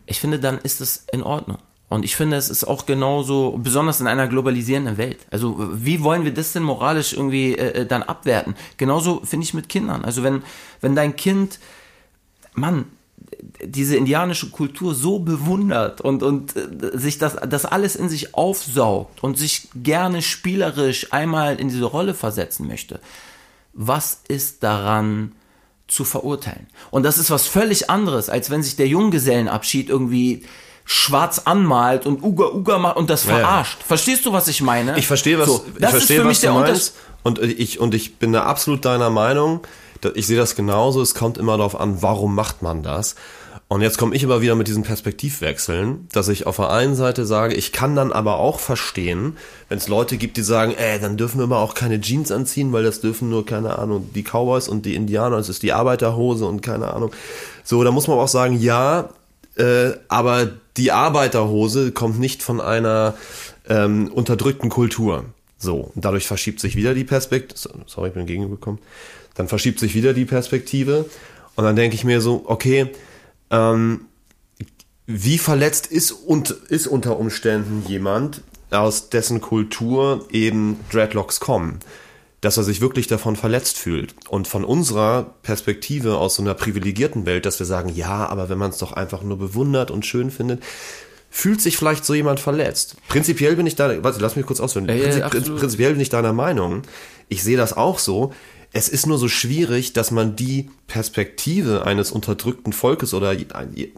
ich finde, dann ist es in Ordnung. Und ich finde, es ist auch genauso, besonders in einer globalisierenden Welt. Also, wie wollen wir das denn moralisch irgendwie äh, äh dann abwerten? Genauso finde ich mit Kindern. Also, wenn, wenn dein Kind, Mann, diese indianische Kultur so bewundert und, und äh, sich das, das alles in sich aufsaugt und sich gerne spielerisch einmal in diese Rolle versetzen möchte, was ist daran zu verurteilen? Und das ist was völlig anderes, als wenn sich der Junggesellenabschied irgendwie schwarz anmalt und Uga Uga macht und das Ja, ja. verarscht. Verstehst du, was ich meine? Ich verstehe, was, So, ich das verstehe, ist für mich du der Unterschied. meinst. Und ich, und ich bin da absolut deiner Meinung. Ich sehe das genauso. Es kommt immer darauf an, warum macht man das? Und jetzt komme ich aber wieder mit diesen Perspektivwechseln, dass ich auf der einen Seite sage, ich kann dann aber auch verstehen, wenn es Leute gibt, die sagen, ey, dann dürfen wir aber auch keine Jeans anziehen, weil das dürfen nur, keine Ahnung, die Cowboys und die Indianer, es ist die Arbeiterhose und keine Ahnung. So, da muss man auch sagen, ja, äh, aber die Arbeiterhose kommt nicht von einer ähm, unterdrückten Kultur. So, dadurch verschiebt sich wieder die Perspektive. Sorry, ich bin entgegengekommen. Dann verschiebt sich wieder die Perspektive. Und dann denke ich mir so, okay, ähm, wie verletzt ist, und, ist unter Umständen jemand, aus dessen Kultur eben Dreadlocks kommen? Dass er sich wirklich davon verletzt fühlt. Und von unserer Perspektive aus so einer privilegierten Welt, dass wir sagen, ja, aber wenn man es doch einfach nur bewundert und schön findet, fühlt sich vielleicht so jemand verletzt. Prinzipiell bin ich da, warte, lass mich kurz ausführen. Ja, Prinzip, prinzipiell bin ich deiner Meinung. Ich sehe das auch so. Es ist nur so schwierig, dass man die Perspektive eines unterdrückten Volkes oder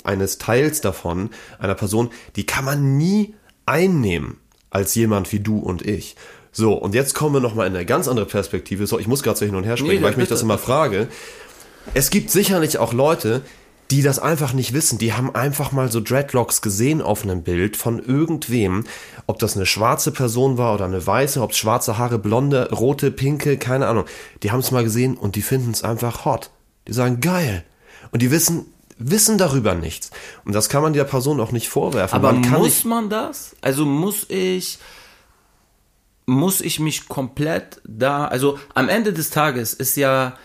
eines Teils davon, einer Person, die kann man nie einnehmen als jemand wie du und ich. So, und jetzt kommen wir nochmal in eine ganz andere Perspektive. So, ich muss gerade so hin und her springen, Nee, weil ich mich bitte. das immer frage. Es gibt sicherlich auch Leute, die das einfach nicht wissen. Die haben einfach mal so Dreadlocks gesehen auf einem Bild von irgendwem. Ob das eine schwarze Person war oder eine weiße, ob es schwarze Haare, blonde, rote, pinke, keine Ahnung. Die haben es mal gesehen und die finden es einfach hot. Die sagen, geil. Und die wissen, wissen darüber nichts. Und das kann man der Person auch nicht vorwerfen. Aber man kann muss nicht, man das? Also muss ich, muss ich mich komplett da, also am Ende des Tages ist ja,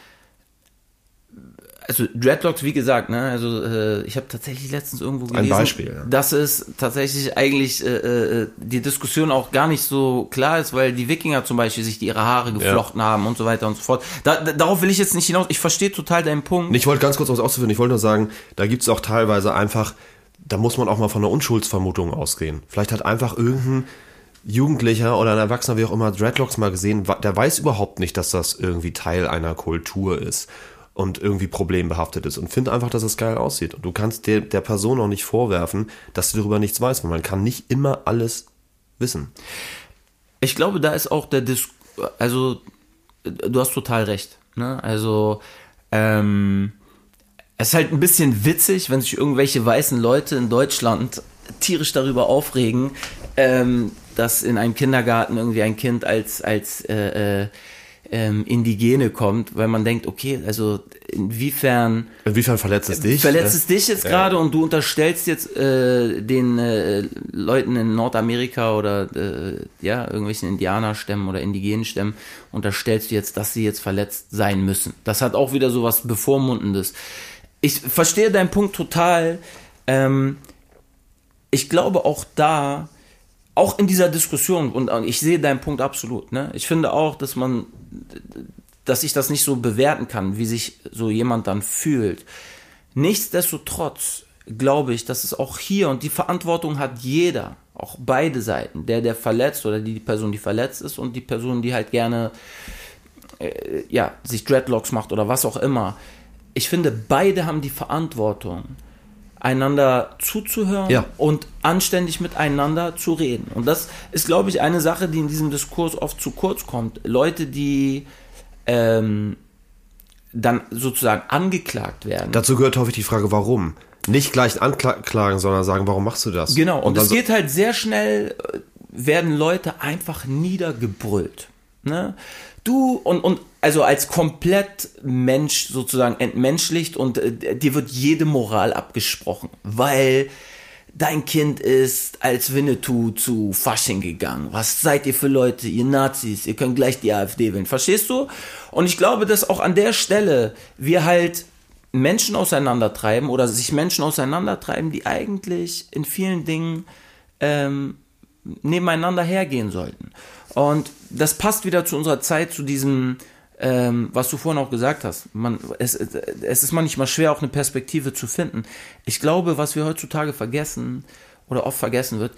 also Dreadlocks, wie gesagt, ne, also äh, ich habe tatsächlich letztens irgendwo gelesen, Beispiel, ja. dass es tatsächlich eigentlich äh, äh, die Diskussion auch gar nicht so klar ist, weil die Wikinger zum Beispiel sich die ihre Haare geflochten haben und so weiter und so fort. Da, da, darauf will ich jetzt nicht hinaus. Ich verstehe total deinen Punkt. Ich wollte ganz kurz was auszuführen. Ich wollte nur sagen, da gibt es auch teilweise einfach, da muss man auch mal von einer Unschuldsvermutung ausgehen. Vielleicht hat einfach irgendein Jugendlicher oder ein Erwachsener, wie auch immer, Dreadlocks mal gesehen, der weiß überhaupt nicht, dass das irgendwie Teil einer Kultur ist und irgendwie problembehaftet ist und findet einfach, dass es geil aussieht. Und du kannst der, der Person auch nicht vorwerfen, dass sie darüber nichts weiß, weil man kann nicht immer alles wissen. Ich glaube, da ist auch der Dis also du hast total recht. Ne? Also ähm, es ist halt ein bisschen witzig, wenn sich irgendwelche weißen Leute in Deutschland tierisch darüber aufregen, ähm, dass in einem Kindergarten irgendwie ein Kind als als äh, äh, ähm, Indigene kommt, weil man denkt, okay, also inwiefern Inwiefern verletzt es dich? verletzt es dich jetzt Ja. gerade und du unterstellst jetzt äh, den äh, Leuten in Nordamerika oder äh, ja irgendwelchen Indianerstämmen oder indigenen Stämmen unterstellst du jetzt, dass sie jetzt verletzt sein müssen. Das hat auch wieder so was bevormundendes. Ich verstehe deinen Punkt total. Ähm, ich glaube auch da, auch in dieser Diskussion, und ich sehe deinen Punkt absolut, ne? Ich finde auch, dass man, dass ich das nicht so bewerten kann, wie sich so jemand dann fühlt. Nichtsdestotrotz glaube ich, dass es auch hier und die Verantwortung hat jeder, auch beide Seiten, der, der verletzt oder die Person, die verletzt ist und die Person, die halt gerne, äh, ja, sich Dreadlocks macht oder was auch immer. Ich finde, beide haben die Verantwortung, einander zuzuhören Ja. und anständig miteinander zu reden. Und das ist, glaube ich, eine Sache, die in diesem Diskurs oft zu kurz kommt. Leute, die ähm, dann sozusagen angeklagt werden. Dazu gehört häufig die Frage, warum? Nicht gleich anklagen, sondern sagen, warum machst du das? Genau, und, es so- geht halt sehr schnell, äh, werden Leute einfach niedergebrüllt. Ne? Du und, und also als komplett Mensch sozusagen entmenschlicht und äh, dir wird jede Moral abgesprochen, weil dein Kind ist als Winnetou zu Fasching gegangen. Was seid ihr für Leute, ihr Nazis? Ihr könnt gleich die AfD wählen. Verstehst du? Und ich glaube, dass auch an der Stelle wir halt Menschen auseinandertreiben oder sich Menschen auseinandertreiben, die eigentlich in vielen Dingen ähm, nebeneinander hergehen sollten. Und das passt wieder zu unserer Zeit, zu diesem, ähm, was du vorhin auch gesagt hast. Man, es, es ist manchmal schwer, auch eine Perspektive zu finden. Ich glaube, was wir heutzutage vergessen oder oft vergessen wird,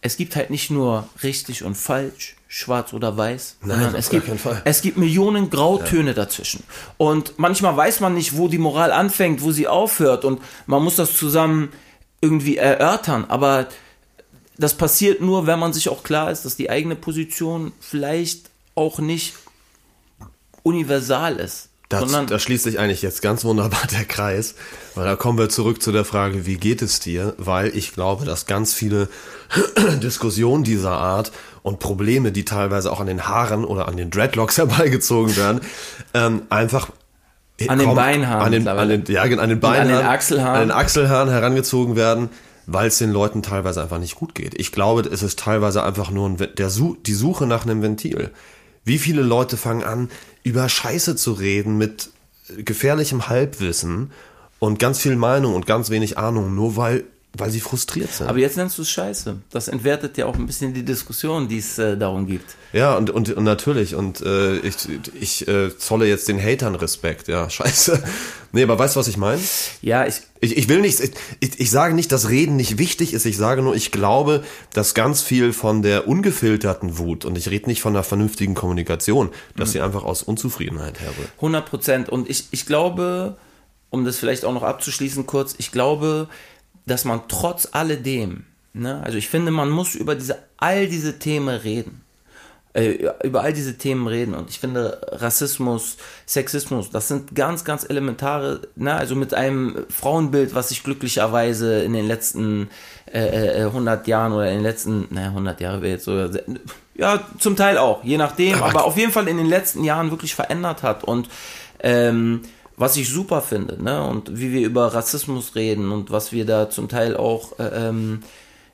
es gibt halt nicht nur richtig und falsch, schwarz oder weiß, Nein, sondern auf es gibt, es gibt Millionen Grautöne dazwischen. Und manchmal weiß man nicht, wo die Moral anfängt, wo sie aufhört und man muss das zusammen irgendwie erörtern, aber das passiert nur, wenn man sich auch klar ist, dass die eigene Position vielleicht auch nicht universal ist. Da, sondern da schließt sich eigentlich jetzt ganz wunderbar der Kreis, weil da kommen wir zurück zu der Frage, wie geht es dir? Weil ich glaube, dass ganz viele Diskussionen dieser Art und Probleme, die teilweise auch an den Haaren oder an den Dreadlocks herbeigezogen werden, ähm, einfach An den Beinhaaren an den, an den, ja, an den Beinhaaren, an den Achselhaaren. an den Achselhaaren herangezogen werden, weil es den Leuten teilweise einfach nicht gut geht. Ich glaube, es ist teilweise einfach nur ein, der die Suche nach einem Ventil. Wie viele Leute fangen an, über Scheiße zu reden mit gefährlichem Halbwissen und ganz viel Meinung und ganz wenig Ahnung, nur weil, weil sie frustriert sind. aber jetzt nennst du es Scheiße. Das entwertet ja auch ein bisschen die Diskussion, die es äh, darum gibt. Ja, und, und, und natürlich, und äh, ich, ich äh, zolle jetzt den Hatern Respekt, ja, scheiße. Nee, aber weißt du, was ich meine? Ja, ich, Ich, ich will nicht, ich, ich sage nicht, dass Reden nicht wichtig ist, ich sage nur, ich glaube, dass ganz viel von der ungefilterten Wut, und ich rede nicht von einer vernünftigen Kommunikation, dass sie einfach aus Unzufriedenheit herrührt. 100 Prozent. Und ich, ich glaube, um das vielleicht auch noch abzuschließen kurz, ich glaube, dass man trotz alledem, ne, also ich finde, man muss über diese, all diese Themen reden. Äh, über all diese Themen reden. Und ich finde, Rassismus, Sexismus, das sind ganz, ganz elementare, ne, also mit einem Frauenbild, was sich glücklicherweise in den letzten äh, äh, 100 Jahren oder in den letzten, naja, 100 Jahre wäre jetzt so, ja, zum Teil auch, je nachdem, Aber- aber auf jeden Fall in den letzten Jahren wirklich verändert hat und ähm, was ich super finde, ne, und wie wir über Rassismus reden und was wir da zum Teil auch äh, ähm,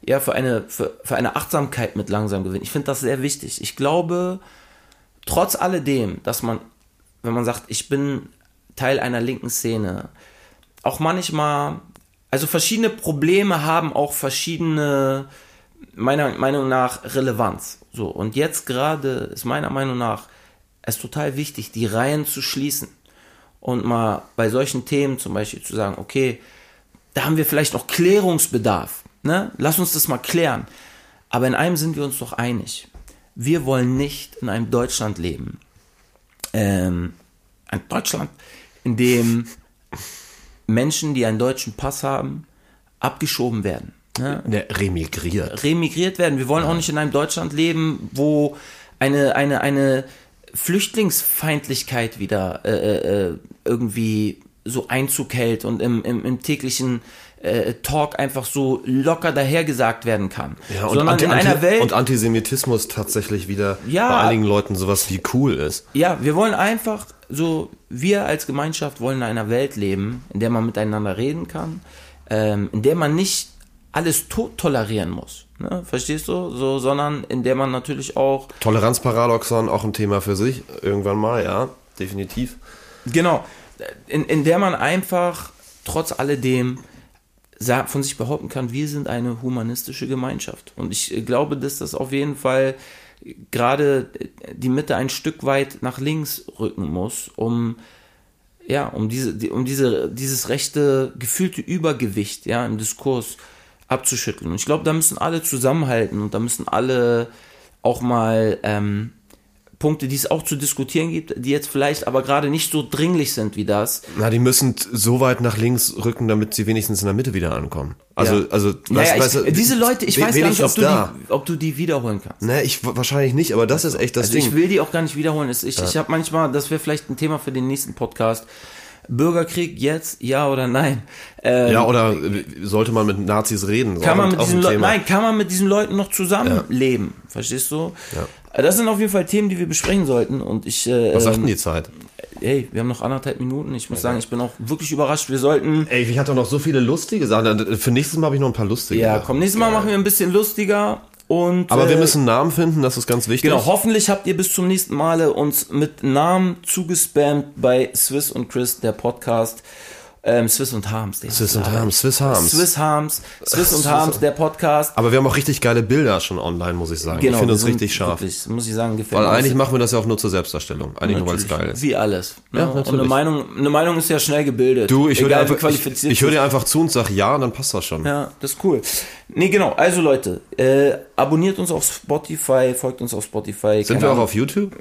ja für eine für, für eine Achtsamkeit mit langsam gewinnen. Ich finde das sehr wichtig. Ich glaube, trotz alledem, dass man, wenn man sagt, ich bin Teil einer linken Szene, auch manchmal, also verschiedene Probleme haben auch verschiedene, meiner Meinung nach, Relevanz. So, und jetzt gerade ist meiner Meinung nach es total wichtig, die Reihen zu schließen und mal bei solchen Themen zum Beispiel zu sagen, okay, da haben wir vielleicht noch Klärungsbedarf. Ne? Lass uns das mal klären. Aber in einem sind wir uns doch einig. Wir wollen nicht in einem Deutschland leben. Ähm, ein Deutschland, in dem Menschen, die einen deutschen Pass haben, abgeschoben werden. Ne? Der remigriert. remigriert werden. Wir wollen auch nicht in einem Deutschland leben, wo eine, eine, eine Flüchtlingsfeindlichkeit wieder äh, äh, irgendwie so Einzug hält und im, im, im täglichen äh, Talk einfach so locker dahergesagt werden kann. Ja, und, Sondern Anti in einer Welt, und Antisemitismus tatsächlich wieder Ja. bei einigen Leuten sowas wie cool ist. ja, wir wollen einfach so, wir als Gemeinschaft wollen in einer Welt leben, in der man miteinander reden kann, ähm, in der man nicht alles tot tolerieren muss. Ne? Verstehst du? So, sondern in der man natürlich auch Toleranzparadoxon auch ein Thema für sich, irgendwann mal, ja, definitiv. Genau. In, in der man einfach trotz alledem von sich behaupten kann, wir sind eine humanistische Gemeinschaft. Und ich äh, glaube, dass das auf jeden Fall gerade die Mitte ein Stück weit nach links rücken muss, um ja, um diese, die- um diese, dieses rechte, gefühlte Übergewicht, ja, im Diskurs abzuschütteln. Und ich glaube, da müssen alle zusammenhalten und da müssen alle auch mal ähm, Punkte, die es auch zu diskutieren gibt, die jetzt vielleicht aber gerade nicht so dringlich sind wie das. Na, die müssen so weit nach links rücken, damit sie wenigstens in der Mitte wieder ankommen. Also, Ja. also, Naja, weißt- ich, weißt diese Leute, ich we- weiß gar nicht, ob du, da. die, ob du die wiederholen kannst. Ne, ich wahrscheinlich nicht, aber das ist echt das Also Ding. ich will die auch gar nicht wiederholen. Ich, ich habe manchmal, das wäre vielleicht ein Thema für den nächsten Podcast. Bürgerkrieg jetzt, ja oder nein? Ähm, ja, oder äh, sollte man mit Nazis reden? Kann man mit diesen Leuten, nein, kann man mit diesen Leuten noch zusammenleben? Verstehst du? Ja. Das sind auf jeden Fall Themen, die wir besprechen sollten. Und ich, äh, Was sagt denn ähm, die Zeit? hey, wir haben noch anderthalb Minuten. Ich muss sagen, ich bin auch wirklich überrascht. Wir sollten, Ey, ich hatte noch so viele lustige Sachen. Für nächstes Mal habe ich noch ein paar lustige. ja, Sachen. komm, nächstes Mal machen wir ein bisschen lustiger. Und, Aber wir äh, müssen einen Namen finden, das ist ganz wichtig. Genau, hoffentlich habt ihr bis zum nächsten Male uns mit Namen zugespammt bei Swiss und Chris, der Podcast. Ähm, Swiss und Harms. Swiss und. Harms, Swiss Harms. Swiss Harms. Swiss und Harms, der Podcast. Aber wir haben auch richtig geile Bilder schon online, muss ich sagen. Genau, ich finde uns richtig scharf. Wirklich, muss ich sagen, gefällt Weil eigentlich machen wir das ja auch nur zur Selbstdarstellung. Eigentlich nur, weil es geil ist. Wie alles. Ne? Ja, und natürlich. eine Meinung, eine Meinung ist ja schnell gebildet. Du, ich höre dir, einfach, ich, ich hör dir einfach zu und sag ja, dann passt das schon. Ja, das ist cool. Nee, genau. Also Leute, äh, abonniert uns auf Spotify, folgt uns auf Spotify. Sind wir auch auf YouTube?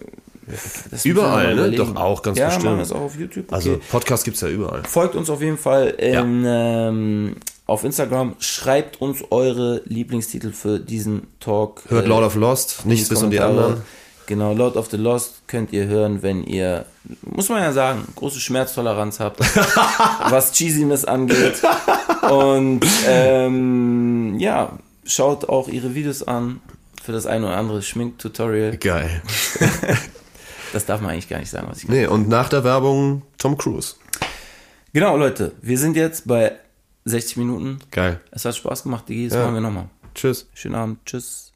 Das überall, ne? Doch auch, ganz ja, bestimmt. machen wir es auch auf YouTube. Okay. Also Podcast gibt's ja überall. folgt uns auf jeden Fall in, ähm, auf Instagram. Schreibt uns eure Lieblingstitel für diesen Talk. Hört äh, Lord of Lost, nichts bis um die anderen. Genau, Lord of the Lost könnt ihr hören, wenn ihr, muss man ja sagen, große Schmerztoleranz habt, was Cheesiness angeht. Und ähm, ja, schaut auch ihre Videos an für das ein oder andere Schminktutorial. Geil. Das darf man eigentlich gar nicht sagen, was ich Nee, und nach der Werbung Tom Cruise. Genau, Leute, wir sind jetzt bei 60 Minuten. Geil. Es hat Spaß gemacht, Digi, das Ja. machen wir nochmal. Tschüss. Schönen Abend, tschüss.